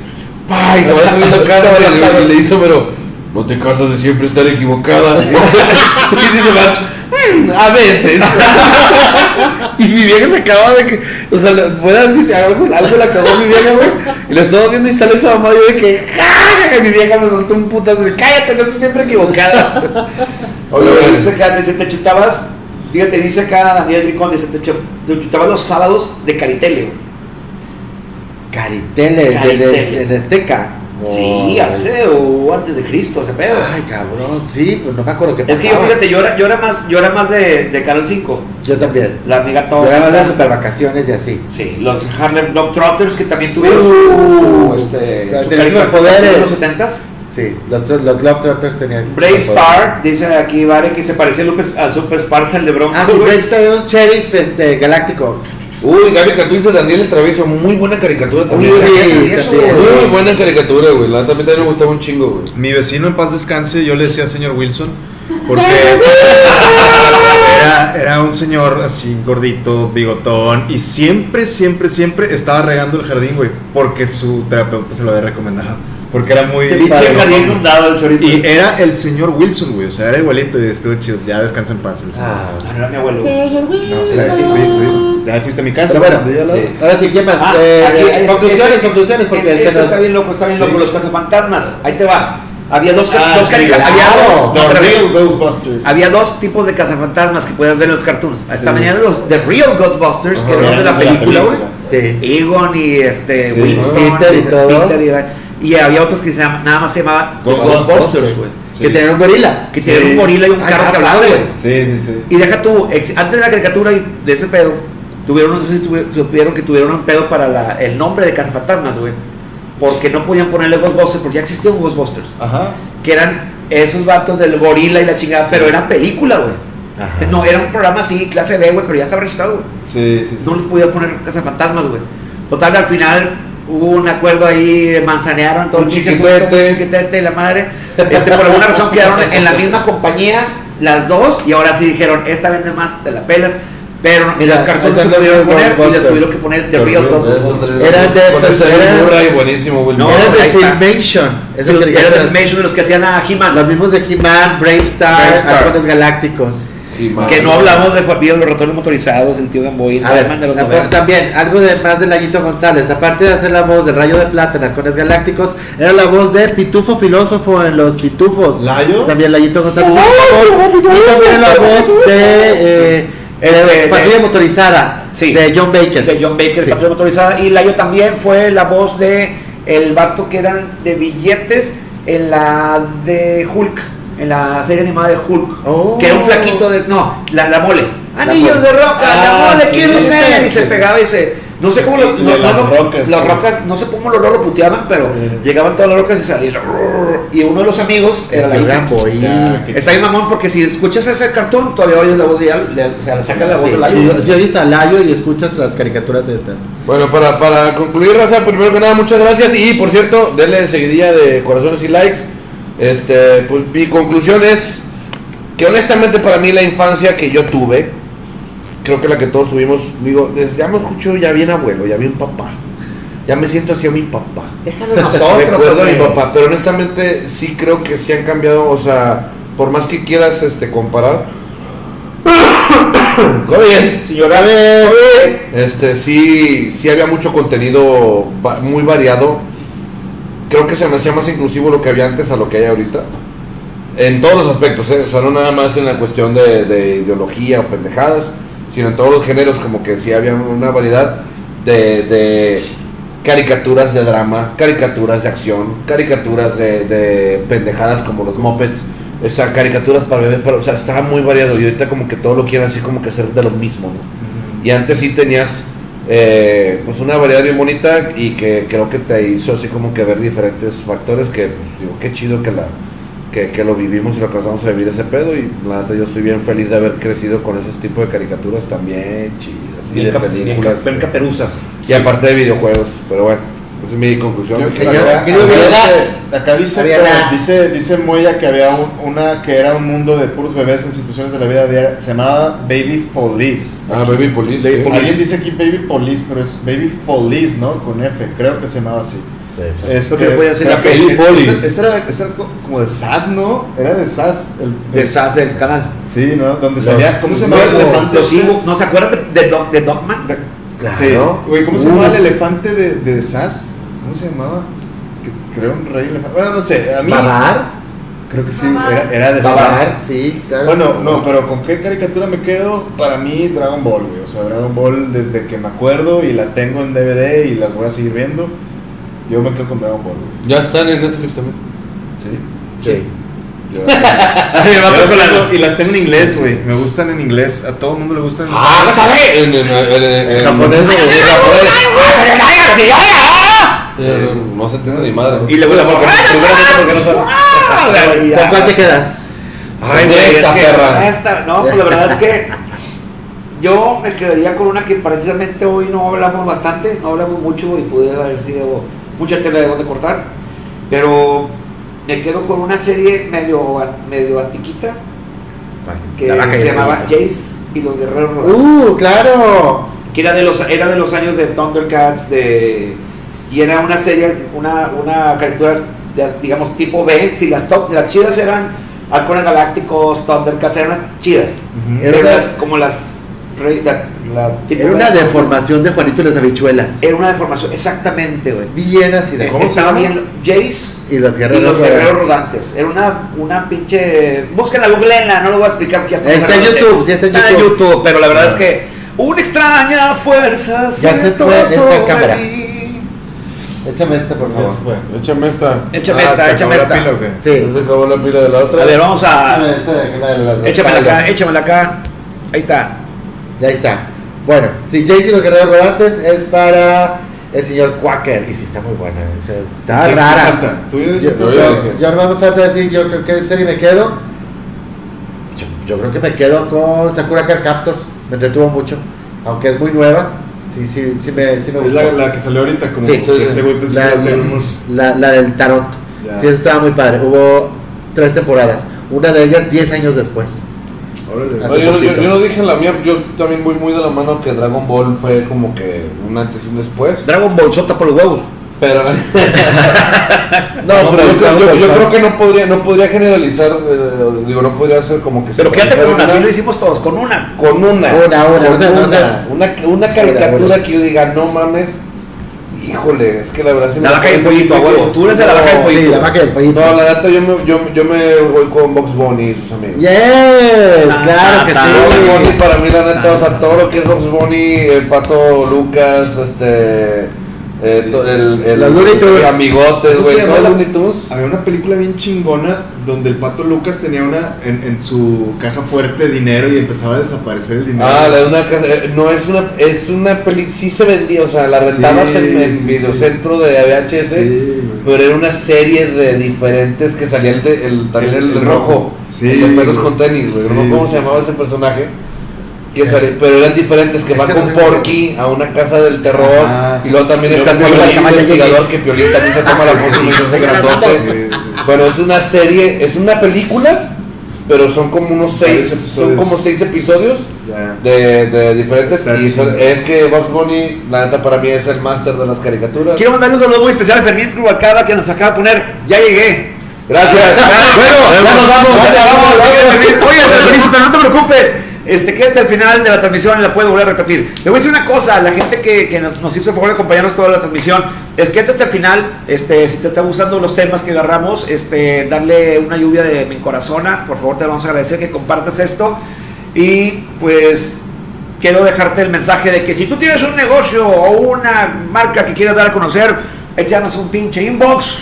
pa, y se va destruyendo cara y, le- y le dice Homero, no te cansas de siempre estar equivocada. y dice Marcha, "Mm, a veces. y mi vieja se acaba de que, o sea, le- puede decir algo, algo la cagó mi vieja, güey. Y la estaba viendo y sale esa mamá y yo de que, ¡ja! que mi vieja me soltó un putazo de cállate, no estoy siempre equivocada. Oye, güey, dice acá, dice, te chutabas, fíjate, dice acá Daniel Ricón, dice, te, chu- te chutabas los sábados de Caritele, güey. Caritele, de, de, de Azteca. Sí, Oh. hace o antes de Cristo, ese pedo. Ay, cabrón, sí, pues no me acuerdo qué es pasaba. que yo, fíjate, yo era, yo era más, yo era más de, de Canal 5. Yo también. La amiga Yo era más de super vacaciones y así. Sí, los Harlem Globetrotters que también tuvieron su, Uh, su, este, su de caricatura superpoderes. en los 70s. Sí, los, los Globetrotters tenían. Brave Star, dice aquí Vare que se parecía a, Lupe, a Super Sparsa, el de Bronco. Ah, sí. Brave Star era un sheriff este, galáctico. Uy, Gaby Cantú dice Daniel el Travieso, muy buena caricatura también. Uy, Sí, eso, también. güey. Muy buena caricatura, güey. La mí también me gustaba un chingo, güey. Mi vecino en paz descanse, yo le decía señor Wilson, porque era, era un señor así gordito, bigotón, y siempre, siempre, siempre estaba regando el jardín, güey, porque su terapeuta se lo había recomendado, porque era muy... Pinche padre, jardín ¿no? inundado el chorizo. Y era el señor Wilson, güey, o sea, era igualito y estuvo chido, ya descansa en paz el señor. Ah. No era mi abuelo. No sé, sí, güey, güey, ya fuiste a mi casa. Pero bueno, Sí. ahora sí, ¿qué más? Ah, Eh, aquí, eh, es- conclusiones, es- conclusiones, porque es- eso está bien loco, está bien Sí. loco. Los cazafantasmas, ahí te va. Había dos, Ah, dos sí, carica- claro. había dos, no, había dos tipos de cazafantasmas que puedes ver en los cartoons. Hasta venían los The Real Ghostbusters, que Ajá. eran de la película, güey. Sí. Egon y este Sí. Winston, Peter y todo. Peter y, y había otros que se llama- nada más se llamaban Ghostbusters. Güey. Sí. Que tenían un gorila. Que Sí. tenían un gorila y un Ay, carro ah, que hablaba, güey. Sí, sí, sí. Y deja tú, antes de la caricatura y de ese pedo, tuvieron, no sé si supieron que tuvieron un pedo para la- el nombre de Cazafantasmas, güey. Porque no podían ponerle Ghostbusters, porque ya existía un Ghostbusters. Ajá. Que eran esos vatos del gorila y la chingada, pero era película, güey. Ajá. No, era un programa así, clase B, güey, pero ya estaba registrado, güey. Sí, sí. No les podía poner Cazafantasmas, güey. Total, al final hubo un acuerdo ahí, manzanearon todo Un el chiquitete. chiquitete y la madre. Este, por alguna razón quedaron en la misma compañía las dos y ahora sí dijeron, esta vende más, te la pelas. Pero Mira, los cartones ahí se pudieron poner y les tuvieron que poner The Real Ghostbusters. Era de- buenísimo. No, Era de. Filmation. Era de. Filmation de los que hacían a He-Man. Los mismos de He-Man, Brave Star, Brave Star. Halcones Galácticos. Que no hablamos de Juan los ratones motorizados, el tío Gamboy, el Batman de los 90. también, algo de más de Laguito González. Aparte de hacer la voz de Rayo de Plata en Halcones Galácticos, era la voz de Pitufo Filósofo en Los Pitufos. ¿Layo? También Layito González. y también era la voz de, eh, Este, de de- Patrulla Motorizada, Sí. de John Baker. de John Baker, Sí. patrulla motorizada. Y Layo también fue la voz de el vato que era de billetes en la de Hulk, en la serie animada de Hulk. Oh. Que era un flaquito de. No, la, la mole. Anillos de roca, Ah, la mole, sí, quiero sí, ser. Y se pegaba y se. No sé cómo lo. No- las no- rocas, Las rocas, no sé cómo lo, lo puteaban, pero llegaban todas las rocas y salían. Y uno de los amigos era la Ya, que- Está bien mamón porque si escuchas ese cartón todavía oyes la voz de Al, de- o sea, le sacas la voz Sí, de Layo. si, si oyes a Layo y escuchas las caricaturas de estas. Bueno, para, para concluir, Raza, primero que nada, muchas gracias. Y por cierto, denle seguidilla de corazones y likes. Este, pues mi conclusión es que honestamente para mí la infancia que yo tuve, creo que la que todos tuvimos, digo, ya me escucho ya bien abuelo, ya bien papá. Ya me siento así a mi papá. Déjalo nosotros. Recuerdo a mi papá, pero honestamente sí creo que sí han cambiado, o sea, por más que quieras este comparar, bien. Señora, Este, sí, sí había mucho contenido muy variado. Creo que se me hacía más inclusivo lo que había antes a lo que hay ahorita. En todos los aspectos, ¿eh? O sea, no nada más en la cuestión de, de ideología o pendejadas, sino en todos los géneros, como que sí había una variedad de, de caricaturas de drama, caricaturas de acción, caricaturas de, de pendejadas como los mopeds. O sea, caricaturas para bebés, para- o sea, estaba muy variado y ahorita como que todo lo quieren así como que hacer de lo mismo, ¿no? Y antes sí tenías eh, pues una variedad bien bonita y que creo que te hizo así como que ver diferentes factores que pues digo, qué chido que la que, que lo vivimos y lo alcanzamos a vivir ese pedo y la neta yo estoy bien feliz de haber crecido con ese tipo de caricaturas también chidas y bien, de bien, películas cap- bien caperuzas. y aparte de videojuegos, pero bueno, esa es mi conclusión. Yo- Que- acá, acá dice, acá dice, dice, dice Moya que había un- una que era un mundo de puros bebés en situaciones de la vida diaria. Se llamaba Baby Police. Ah, Baby Police. Baby sí. Police. Alguien dice aquí Baby Police, pero es Baby Police, ¿no? Con F, creo que se llamaba así. Este, que puede decir creo la que Baby ese- Police. ese era, ese era co- como de SAS, ¿no? Era de SAS. El, De el- SAS del canal. Sí, ¿no? Donde salía. ¿Cómo se llamaba el elefante? los este? ¿No se acuerdan de, de, Dog- de Dogman? Claro. Sí. Güey, ¿cómo se llamaba el elefante de, de SAS? ¿Cómo se llamaba? Que, creo un rey elefante. Bueno, no sé. A mí. ¿Babar? Creo que sí, Babar. era, era de Babar, sí, claro. Bueno, no, pero ¿con qué caricatura me quedo? Para mí, Dragon Ball, güey. O sea, Dragon Ball desde que me acuerdo y la tengo en DVD y las voy a seguir viendo. Yo me quedo con Dragon Ball, güey. Ya están en Netflix también. Sí. Sí. Yo- Yo las tengo- y las tengo en inglés, güey. Me gustan en inglés. A todo el mundo le gustan en Ah, ¿no sabe? En, en, en, en- En japonés, güey. en japonés. No, se entiende ni madre. Y luego la porque, primeramente porque no sabe. ¿Con cuál te quedas? Ay, güey, es Esta que perra. esta- no, pues la verdad es que yo me quedaría con una que precisamente hoy no hablamos bastante, no hablamos mucho y pude haber sido mucha tela de donde cortar, pero me quedo con una serie medio, medio antiquita que se llamaba. Jace y los guerreros ¡Uh, claro! que era de los era de los años de Thundercats de y era una serie una una caricatura de- digamos tipo B, si las top las chidas eran Halcones Galácticos, Thundercats eran las chidas. Eran las- como las, la- Era una deformación de Juanito y las habichuelas. Era una deformación, exactamente, güey. Bien así de. Eh, ¿Cómo Estaba bien Jace Y los y guerreros. los rodantes. guerreros rodantes. Era una, una pinche. Búsquenla, googleenla, no lo voy a explicar porque ya está en. YouTube, sí, está en Está en YouTube. YouTube, pero la verdad es que una extraña fuerza Ya se fue esta cámara. mí. Échame esta, por favor. Échame esta. Échame Ah, esta, ¿se échame esta. la pila o qué? Sí. Se acabó la pila de la otra. A ver, vamos a. Échame esta Échamela la- acá, échamela acá. Ahí está. Ya está. Bueno, si Jace y los guerreros rodantes es para el señor Quaker. Y sí, está muy buena. o sea, está ¿Qué- qué rara. ¿Tú ya Yo, no me falta decir yo creo que serie me quedo. Yo, yo creo que me quedo con Sakura Card Captors. Me entretuvo mucho. Aunque es muy nueva. Sí, sí, sí me, sí me Es la, la que salió ahorita, como Sí, que este güey pensó que La, ser unos. la- la del tarot. Ya. Sí, estaba muy padre. Hubo tres temporadas. Una de ellas 10 años después. Órale. Hace No, yo, yo, yo no dije en la mía, yo también voy muy de la mano que Dragon Ball fue como que un antes y un después. Dragon Ball sota por los huevos. Pero. no, No, pero yo, creo que no podría, no podría generalizar, eh, digo, no podría ser como que. Pero quédate con una, así lo hicimos todos, con una. Con una. Una, una, una, caricatura que yo diga, no mames. Híjole, es que la verdad sí La me vaca y el parece pollito, a huevo. Tú eres de la vaca y el No, pollito. Sí, la vaca y el pollito. No, la neta, yo me, yo, yo me voy con Box Bunny y sus amigos. Yes, claro que. Box Bunny sí. para mí la neta, o sea, todo lo que es Box Bunny, el pato Lucas, este, eh, Sí. to- el, el, Los Looney Tunes. el amigotes, ¿Cómo güey, se todo llama el la- Looney Tunes. Había una película bien chingona donde el pato Lucas tenía una en, en su caja fuerte de dinero y empezaba a desaparecer el dinero. Ah, la de una casa, eh, no es una, es una peli, sí se vendía, o sea, la rentabas Sí, en el sí, videocentro de VHS, Sí, pero era una serie de diferentes que salía el, de, el también el, El- rojo. Sí, de pelos con tenis, güey, no Sí, cómo sí, se llamaba sí. ese personaje. Que pero eran diferentes, que va no con Porky a una casa del terror Ajá. y luego también Y está el Piolín Piolín, investigador que Piolín también se toma la foto y se hace grandote. Sí, sí, sí. Bueno, es una serie, es una película, pero son como unos seis, son episodios. como seis episodios de, de diferentes y son- es que Box Bunny, la neta para mí es el máster de las caricaturas. Quiero mandarle un saludo muy especial a Fermín Rubalcaba que nos acaba de poner. Ya llegué. Gracias. bueno, ya nos vamos, ya Fermín, vamos. Oye, Fermín, pero no te preocupes. Este, quédate al final de la transmisión y la puedo volver a repetir. Le voy a decir una cosa a la gente que, que nos, nos hizo el favor de acompañarnos toda la transmisión. Es que hasta el final, este, si te están gustando los temas que agarramos, este, darle una lluvia de mi corazón. Por favor, te vamos a agradecer que compartas esto. Y pues quiero dejarte el mensaje de que si tú tienes un negocio o una marca que quieras dar a conocer, échanos un pinche inbox.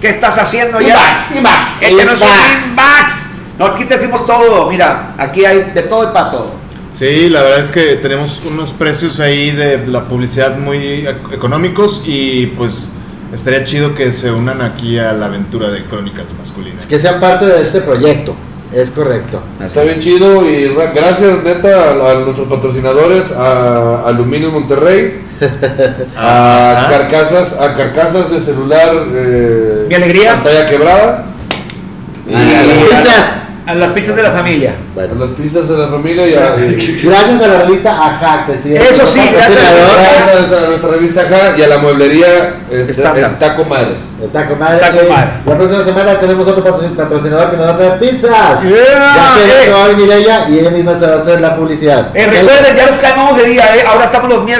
¿Qué estás haciendo ya? Inbox, inbox, Échanos un inbox. No, aquí te decimos todo. Mira, aquí hay de todo y para todo. Sí, la verdad es que tenemos unos precios ahí de la publicidad muy ec- económicos y pues estaría chido que se unan aquí a la aventura de Crónicas Masculinas. Que sean parte de este proyecto. Es correcto. Está bien chido y ra- gracias neta a, a nuestros patrocinadores, a Aluminio Monterrey, a carcasas, a carcasas de celular, eh, Mi alegría. pantalla quebrada, y Ah, las a, las pizzas de la familia. a las pizzas de la familia y a, Gracias a la revista Ajac, presidente. Eso sí, gracias a la a nuestra revista acá y a la mueblería este, el Taco Madre. Está con madre. Eh, madre. La próxima semana tenemos otro patrocin- patrocinador que nos va a traer pizzas. Yeah, ya que eh. va a venir ella y ella misma se va a hacer la publicidad. Eh, recuerden, ya nos calmamos de día, eh. ahora estamos los miércoles.